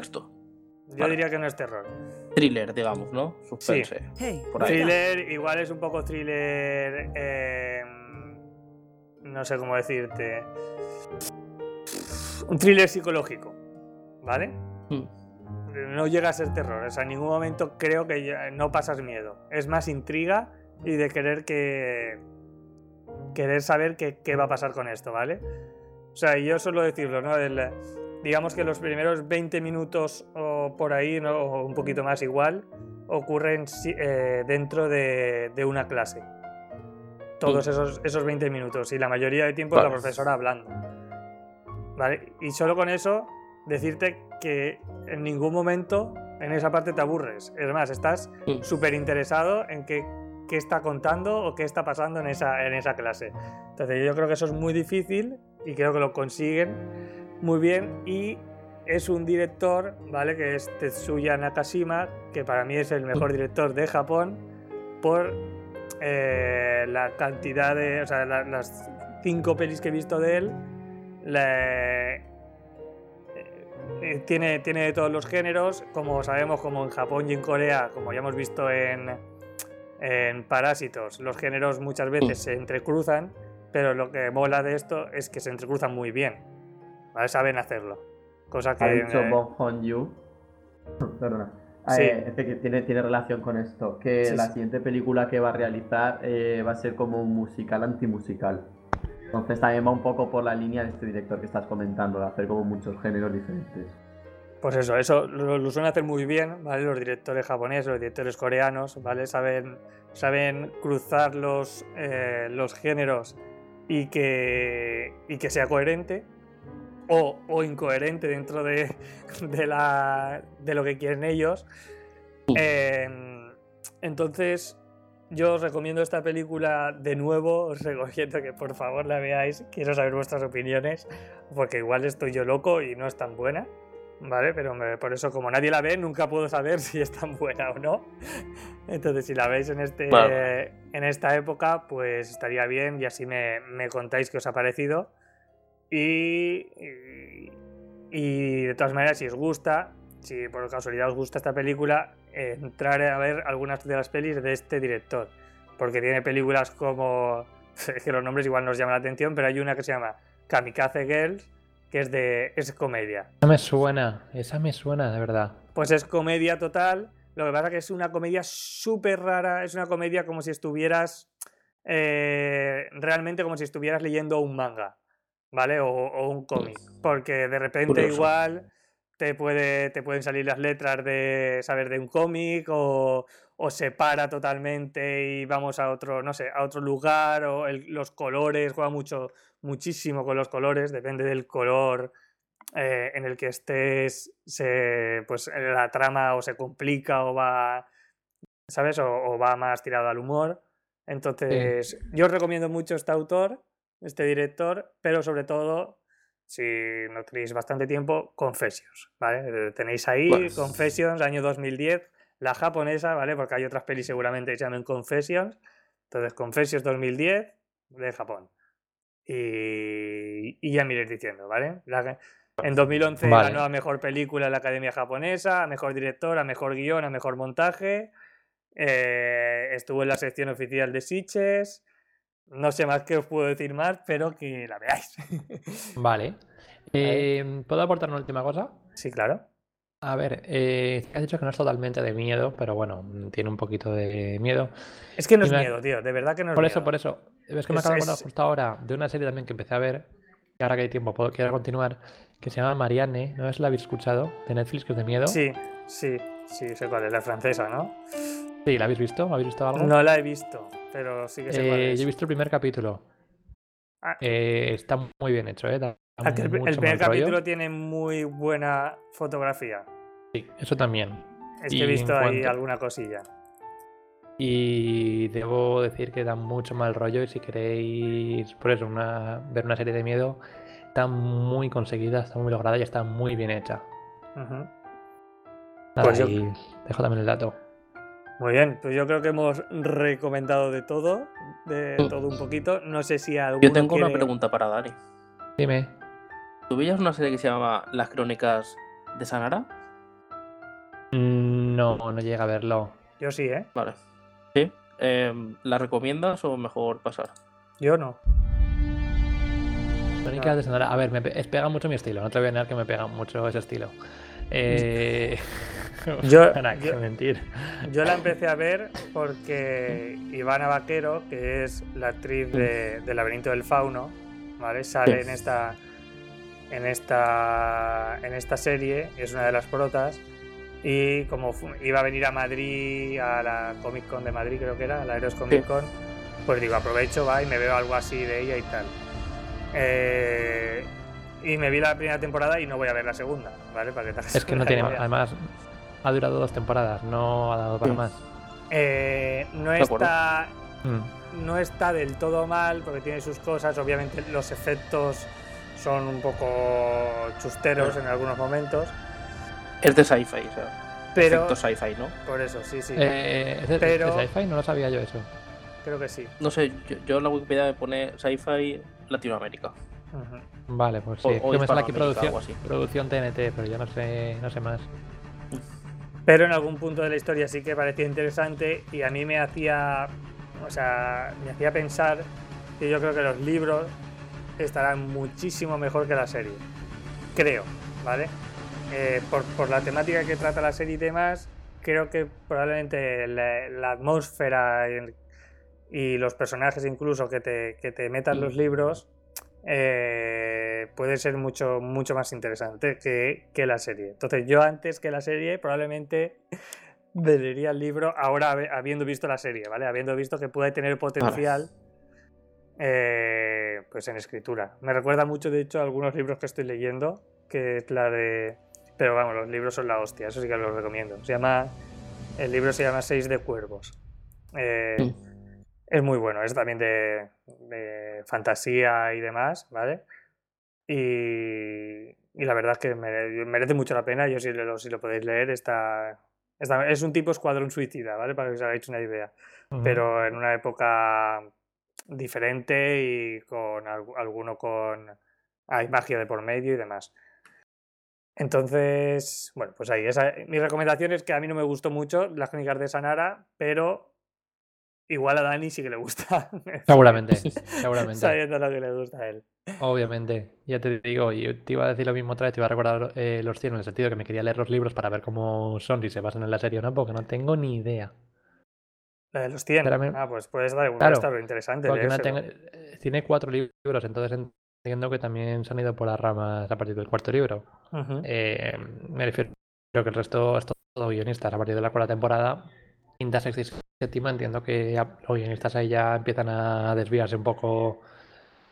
Speaker 1: Yo
Speaker 2: Vale.
Speaker 1: diría que no es terror.
Speaker 2: Thriller, digamos, ¿no? Suspense.
Speaker 6: Hey,
Speaker 2: Por ahí.
Speaker 1: Thriller, igual es un poco thriller. eh, no sé cómo decirte. Un thriller psicológico. ¿Vale?
Speaker 2: Mm.
Speaker 1: no llega a ser terror. O sea, en ningún momento creo que no pasas miedo. Es más intriga y de querer que. querer saber qué, qué va a pasar con esto, ¿vale? O sea, yo suelo decirlo, ¿no? El- digamos que los primeros 20 minutos o por ahí, ¿no? o un poquito más igual, ocurren eh, dentro de, de una clase. Todos esos, esos 20 minutos. Y la mayoría de tiempo es la
Speaker 2: Vale.
Speaker 1: profesora hablando. ¿Vale? Y solo con eso decirte que en ningún momento en esa parte te aburres. Es más, estás
Speaker 2: Mm.
Speaker 1: súper interesado en qué, qué está contando o qué está pasando en esa, en esa clase. Entonces yo creo que eso es muy difícil y creo que lo consiguen muy bien y es un director, ¿vale? Que es Tetsuya Nakashima, que para mí es el mejor director de Japón por eh, la cantidad de, o sea, la- las cinco pelis que he visto de él, la- eh, tiene, tiene de todos los géneros, como sabemos, como en Japón y en Corea, como ya hemos visto en, en Parásitos, los géneros muchas veces se entrecruzan, pero lo que mola de esto es que se entrecruzan muy bien, ¿vale? Saben hacerlo. Cosa que...
Speaker 5: Ha dicho
Speaker 1: eh,
Speaker 5: Bong Hon Yu. Perdona.
Speaker 1: Sí.
Speaker 5: Eh, este que tiene, tiene relación con esto. Que
Speaker 1: Sí,
Speaker 5: la
Speaker 1: sí.
Speaker 5: siguiente película que va a realizar eh, va a ser como un musical antimusical. Entonces también va un poco por la línea de este director que estás comentando, de hacer como muchos géneros diferentes.
Speaker 1: Pues eso, eso lo, lo suelen hacer muy bien, ¿vale? Los directores japoneses, los directores coreanos, ¿vale? Saben, saben cruzar los, eh, los géneros y que, y que sea coherente o, o incoherente dentro de, de, la, de lo que quieren ellos. Eh, entonces, yo os recomiendo esta película de nuevo, os recomiendo que por favor la veáis, quiero saber vuestras opiniones, porque igual estoy yo loco y no es tan buena. ¿Vale? Pero me- por eso, como nadie la ve, nunca puedo saber si es tan buena o no. Entonces, si la veis en, este, en esta época, pues estaría bien y así me, me contáis qué os ha parecido. Y, y, y de todas maneras, si os gusta, si por casualidad os gusta esta película, eh, entrar a ver algunas de las pelis de este director. Porque tiene películas como. Es que los nombres igual nos llaman la atención, pero hay una que se llama Kamikaze Girls, que es de. es comedia.
Speaker 4: Esa me suena, esa me suena, de verdad.
Speaker 1: Pues es comedia total. Lo que pasa que es una comedia súper rara. Es una comedia como si estuvieras. eh, realmente como si estuvieras leyendo un manga. ¿Vale? O, o un cómic. Porque de repente
Speaker 2: Curioso.
Speaker 1: igual te, puede, te pueden salir las letras de saber de un cómic o, o se para totalmente y vamos a otro, no sé, a otro lugar o el- los colores, juega mucho, muchísimo con los colores, depende del color eh, en el que estés, se, pues la trama o se complica o va, ¿sabes? O, o va más tirado al humor. Entonces, yo os recomiendo mucho este autor, este director, pero sobre todo, si no tenéis bastante tiempo, Confessions, ¿vale? Eh, Tenéis ahí
Speaker 2: Bueno.
Speaker 1: Confessions, año 2010, la japonesa, ¿vale? Porque hay otras pelis seguramente que se llaman Confessions. Entonces, Confessions 2010 de Japón. Y, y ya me iréis diciendo, ¿vale? La- en 2011
Speaker 4: Vale.
Speaker 1: ganó a mejor película en la Academia Japonesa, a mejor director, a mejor guion, a mejor montaje. Eh, estuvo en la sección oficial de Sitges. No sé más qué os puedo decir más, pero que la veáis.
Speaker 4: Vale. Eh, ¿Puedo aportar una última cosa?
Speaker 1: Sí, claro.
Speaker 4: A ver, eh, has dicho que no es totalmente de miedo, pero bueno, tiene un poquito de miedo.
Speaker 1: Es que no
Speaker 4: Y
Speaker 1: es
Speaker 4: me-
Speaker 1: miedo, tío. De verdad que no es
Speaker 4: Por eso, por eso. Es que me
Speaker 1: Es-
Speaker 4: acabo de acordar justo ahora de una serie también que empecé a ver, y ahora que hay tiempo puedo, quiero continuar, que se llama Marianne, ¿no es la habéis escuchado? De Netflix, que es de miedo.
Speaker 1: Sí, sí, sí, sé cuál es, la francesa, ¿no?
Speaker 4: Sí, ¿la habéis visto? ¿Habéis visto algo?
Speaker 1: No la he visto, pero sí que sé cuál
Speaker 4: Eh,
Speaker 1: es.
Speaker 4: yo he visto el primer capítulo.
Speaker 1: Ah.
Speaker 4: Eh, está muy bien hecho, ¿eh? Da
Speaker 1: Ah, el, primer
Speaker 4: rollo.
Speaker 1: capítulo tiene muy buena fotografía.
Speaker 4: Sí, eso también.
Speaker 1: Es que
Speaker 4: Y
Speaker 1: he visto ahí
Speaker 4: cuanto-
Speaker 1: alguna cosilla.
Speaker 4: Y debo decir que da mucho mal rollo y si queréis, por eso, una, ver una serie de miedo, está muy conseguida, está muy lograda y está muy bien hecha.
Speaker 1: Ujú.
Speaker 4: Nada,
Speaker 1: Pues yo-
Speaker 4: y dejo también el dato.
Speaker 1: Muy bien, pues yo creo que hemos recomendado de todo, de todo un poquito. No sé si alguno
Speaker 2: Yo tengo una pregunta para Dani.
Speaker 4: Dime.
Speaker 2: ¿Tú veías una serie que se llamaba Las Crónicas de Sanara?
Speaker 4: Mm, No, no llega a verlo.
Speaker 1: Yo sí, ¿eh?
Speaker 2: Vale. ¿Sí? Em, ¿La recomiendas o mejor pasar?
Speaker 1: Yo no.
Speaker 4: Crónicas de Sonora. A ver, me pega mucho mi estilo. No te voy a negar que me pega mucho ese estilo. Eh...
Speaker 1: Yo-
Speaker 4: Para qué
Speaker 1: yo-
Speaker 4: mentir.
Speaker 1: Yo la empecé a ver porque Ivana Vaquero, que es la actriz de, de Laberinto del Fauno, ¿vale? Sale en esta en esta en esta serie, es una de las protas y como iba a venir a Madrid a la Comic Con de Madrid, creo que era, a la Eros Comic. Con, pues digo, aprovecho, va y me veo algo así de ella y tal. Eh, y me vi la primera temporada y no voy a ver la segunda, ¿vale? Para que te hagas
Speaker 4: Es que no tiene.
Speaker 1: idea.
Speaker 4: Además, ha durado dos temporadas, no ha dado para
Speaker 2: Sí.
Speaker 4: más.
Speaker 1: Eh, no está
Speaker 4: Mm.
Speaker 1: no está del todo mal porque tiene sus cosas. Obviamente los efectos son un poco chusteros en algunos momentos.
Speaker 2: Es de sci-fi, o sea,
Speaker 1: Pero
Speaker 2: efecto sci-fi, ¿no?
Speaker 1: por eso, sí, sí,
Speaker 4: Eh, ¿es de,
Speaker 1: Pero-
Speaker 4: de sci-fi? No lo sabía yo eso.
Speaker 1: creo que sí.
Speaker 2: No sé, yo, yo en la Wikipedia me pone sci-fi Latinoamérica.
Speaker 4: Vale, pues sí.
Speaker 2: O-
Speaker 4: es
Speaker 2: o
Speaker 4: que me sale aquí producción,
Speaker 2: así.
Speaker 4: producción TNT, pero yo no sé, no sé más.
Speaker 1: Pero en algún punto de la historia sí que parecía interesante y a mí me hacía, o sea, me hacía pensar que yo creo que los libros estarán muchísimo mejor que la serie. Creo, ¿vale? Eh, por, por la temática que trata la serie y demás, creo que probablemente la, atmósfera y los personajes incluso que te, que te metan los libros eh, puede ser mucho, mucho más interesante que, que la serie. Entonces yo antes que la serie probablemente me leería el libro ahora habi- habiendo visto la serie, ¿vale? Habiendo visto que puede tener potencial eh, pues en escritura. Me recuerda mucho, de hecho, a algunos libros que estoy leyendo, que es la de... Pero vamos, los libros son la hostia, eso sí que los recomiendo. Se llama... El libro se llama Seis de Cuervos. Eh,
Speaker 2: Sí.
Speaker 1: Es muy bueno, es también de, de fantasía y demás, ¿vale? Y, y la verdad es que mere- merece mucho la pena. Yo si lo, si lo podéis leer, está, está- es un tipo escuadrón suicida, ¿vale? Para que os hagáis una idea. Pero en una época diferente y con algu- alguno con... Hay magia de por medio y demás. Entonces, bueno, pues ahí. Esa, mi recomendación es que a mí no me gustó mucho las crónicas de Sanara, pero igual a Dani sí que le gusta.
Speaker 4: Seguramente, seguramente.
Speaker 1: Sabiendo lo que le gusta a él.
Speaker 4: Obviamente, ya te digo, y te iba a decir lo mismo otra vez, te iba a recordar eh, los 100 en el sentido que me quería leer los libros para ver cómo son, si se basan en la serie o no, porque no tengo ni idea.
Speaker 1: La de los 100.
Speaker 4: Espérame.
Speaker 1: Ah, pues puede estar, puede
Speaker 4: Claro,
Speaker 1: interesante.
Speaker 4: No tengo- tiene cuatro libros, entonces entiendo que también se han ido por las ramas a partir del cuarto libro. Eh, me refiero, creo que el resto es todo guionistas a partir de la cuarta temporada. Quinta, sexta y séptima entiendo que los guionistas ahí ya empiezan a desviarse un poco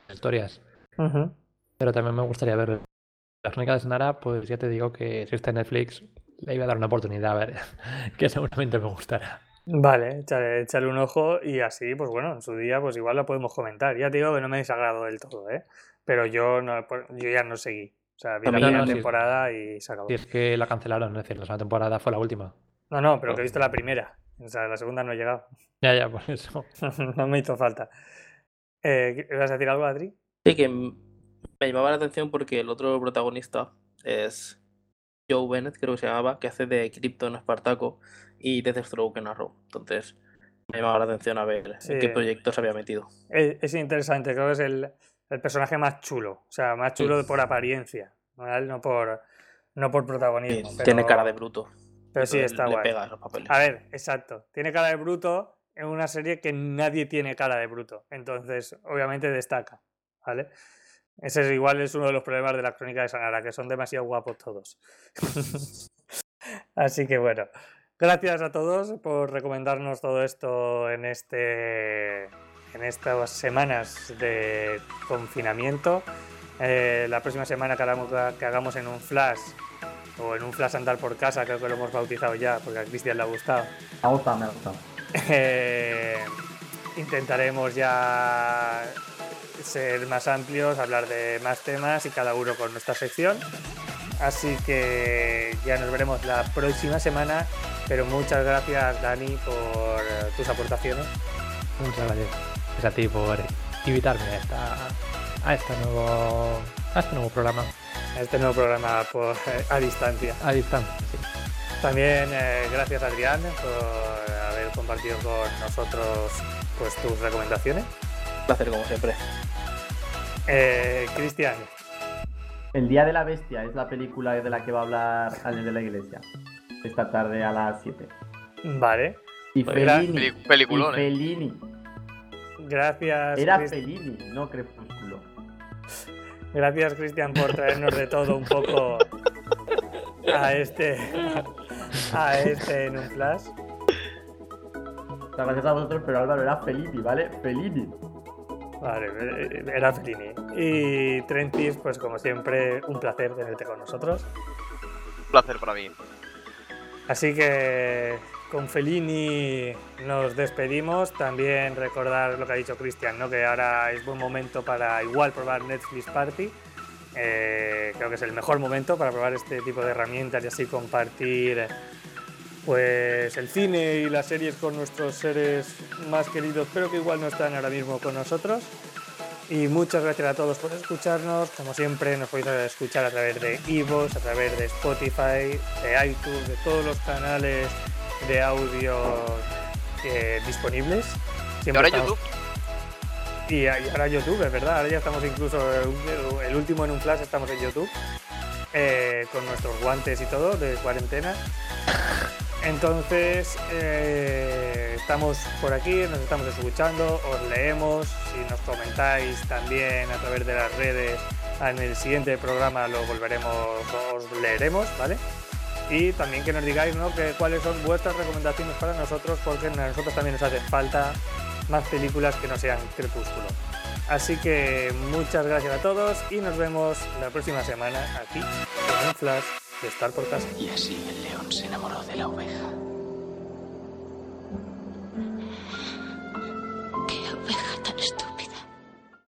Speaker 4: de historias. Pero también me gustaría ver las crónicas de Sonara, pues ya te digo que si está en Netflix, le iba a dar una oportunidad, a ver, que seguramente me gustará.
Speaker 1: Vale, échale, échale un ojo y así, pues bueno, en su día, pues igual lo podemos comentar. Ya te digo que no me desagradó del todo, ¿eh? Pero yo, no, yo ya no seguí. O sea, vi la primera temporada y se acabó.
Speaker 4: Si es que la cancelaron, es decir, la segunda temporada fue la última.
Speaker 1: No, no, pero que he visto la primera. O sea, la segunda no he llegado.
Speaker 4: Ya, ya, por eso.
Speaker 1: no me hizo falta. Eh, ¿Vas a decir algo, Adri?
Speaker 2: Sí, que me llamaba la atención porque el otro protagonista es Joe Bennett, creo que se llamaba, que hace de Krypton Espartaco y de Deathstroke en Arrow. Entonces, me llamaba la atención a ver en qué
Speaker 1: Sí.
Speaker 2: proyecto se había metido.
Speaker 1: Es, es interesante, creo que es el, el personaje más chulo. O sea, más chulo por apariencia, ¿vale? No por, no por protagonismo.
Speaker 2: Sí,
Speaker 1: pero-
Speaker 2: Tiene cara de bruto.
Speaker 1: Pero sí, está
Speaker 2: le
Speaker 1: guay.
Speaker 2: pega esos papeles.
Speaker 1: A ver, exacto. Tiene cara de bruto en una serie que nadie tiene cara de bruto. Entonces, obviamente destaca, ¿vale? Ese es igual es uno de los problemas de la crónica de Sanara, que son demasiado guapos todos. Así que bueno, gracias a todos por recomendarnos todo esto en este en estas semanas de confinamiento. Eh, la próxima semana que hagamos, que hagamos en un flash o en un flash andar por casa, creo que lo hemos bautizado ya, porque a Cristian le ha gustado.
Speaker 5: Me ha gustado, me ha gustado.
Speaker 1: Eh, intentaremos ya ser más amplios, hablar de más temas y cada uno con nuestra sección. Así que ya nos veremos la próxima semana, pero muchas gracias Dani por tus aportaciones.
Speaker 4: Muchas gracias. Es a ti por invitarme a, esta, a, este nuevo, a este nuevo programa
Speaker 1: este nuevo programa por, eh, a distancia.
Speaker 4: a distancia. sí.
Speaker 1: También eh, gracias Adrián por haber compartido con nosotros pues, tus recomendaciones.
Speaker 2: Un placer como siempre.
Speaker 1: Eh, Cristian,
Speaker 5: El Día de la Bestia es la película de la que va a hablar alguien de la iglesia. Esta tarde a las 7.
Speaker 1: vale.
Speaker 5: Y
Speaker 1: Pues era
Speaker 5: Fellini.
Speaker 3: Peliculón,
Speaker 5: y
Speaker 3: eh.
Speaker 5: Fellini.
Speaker 1: Gracias,
Speaker 5: Era
Speaker 1: Crist-
Speaker 5: Fellini, no Crepúsculo.
Speaker 1: Gracias Cristian por traernos de todo un poco a este a este en un flash.
Speaker 5: Gracias a vosotros, pero Álvaro era Fellini, ¿vale? Fellini.
Speaker 1: Vale, eh, era Fellini. Y Trentis, pues como siempre, un placer tenerte con nosotros.
Speaker 3: Un placer para mí.
Speaker 1: Así que con Fellini nos despedimos. También recordar lo que ha dicho Cristian, ¿no? que ahora es buen momento para igual probar Netflix Party. Eh, creo que es el mejor momento para probar este tipo de herramientas y así compartir pues el cine y las series con nuestros seres más queridos, pero que igual no están ahora mismo con nosotros. Y muchas gracias a todos por escucharnos. Como siempre, nos podéis escuchar a través de Evox, a través de Spotify, de iTunes, de todos los canales de audio eh, disponibles.
Speaker 3: Y ahora
Speaker 1: estamos-
Speaker 3: YouTube.
Speaker 1: y, y ahora YouTube, es verdad. Ahora ya estamos incluso, el, el último en un flash, estamos en YouTube. eh, con nuestros guantes y todo de cuarentena. Entonces, eh, estamos por aquí, nos estamos escuchando, os leemos, si nos comentáis también a través de las redes, en el siguiente programa lo volveremos, os leeremos, ¿vale? Y también que nos digáis ¿no? cuáles son vuestras recomendaciones para nosotros, porque a nosotros también nos hace falta más películas que no sean Crepúsculo. Así que muchas gracias a todos y nos vemos la próxima semana aquí en un flash de Estar por Casa.
Speaker 7: Y así el león se enamoró de la oveja.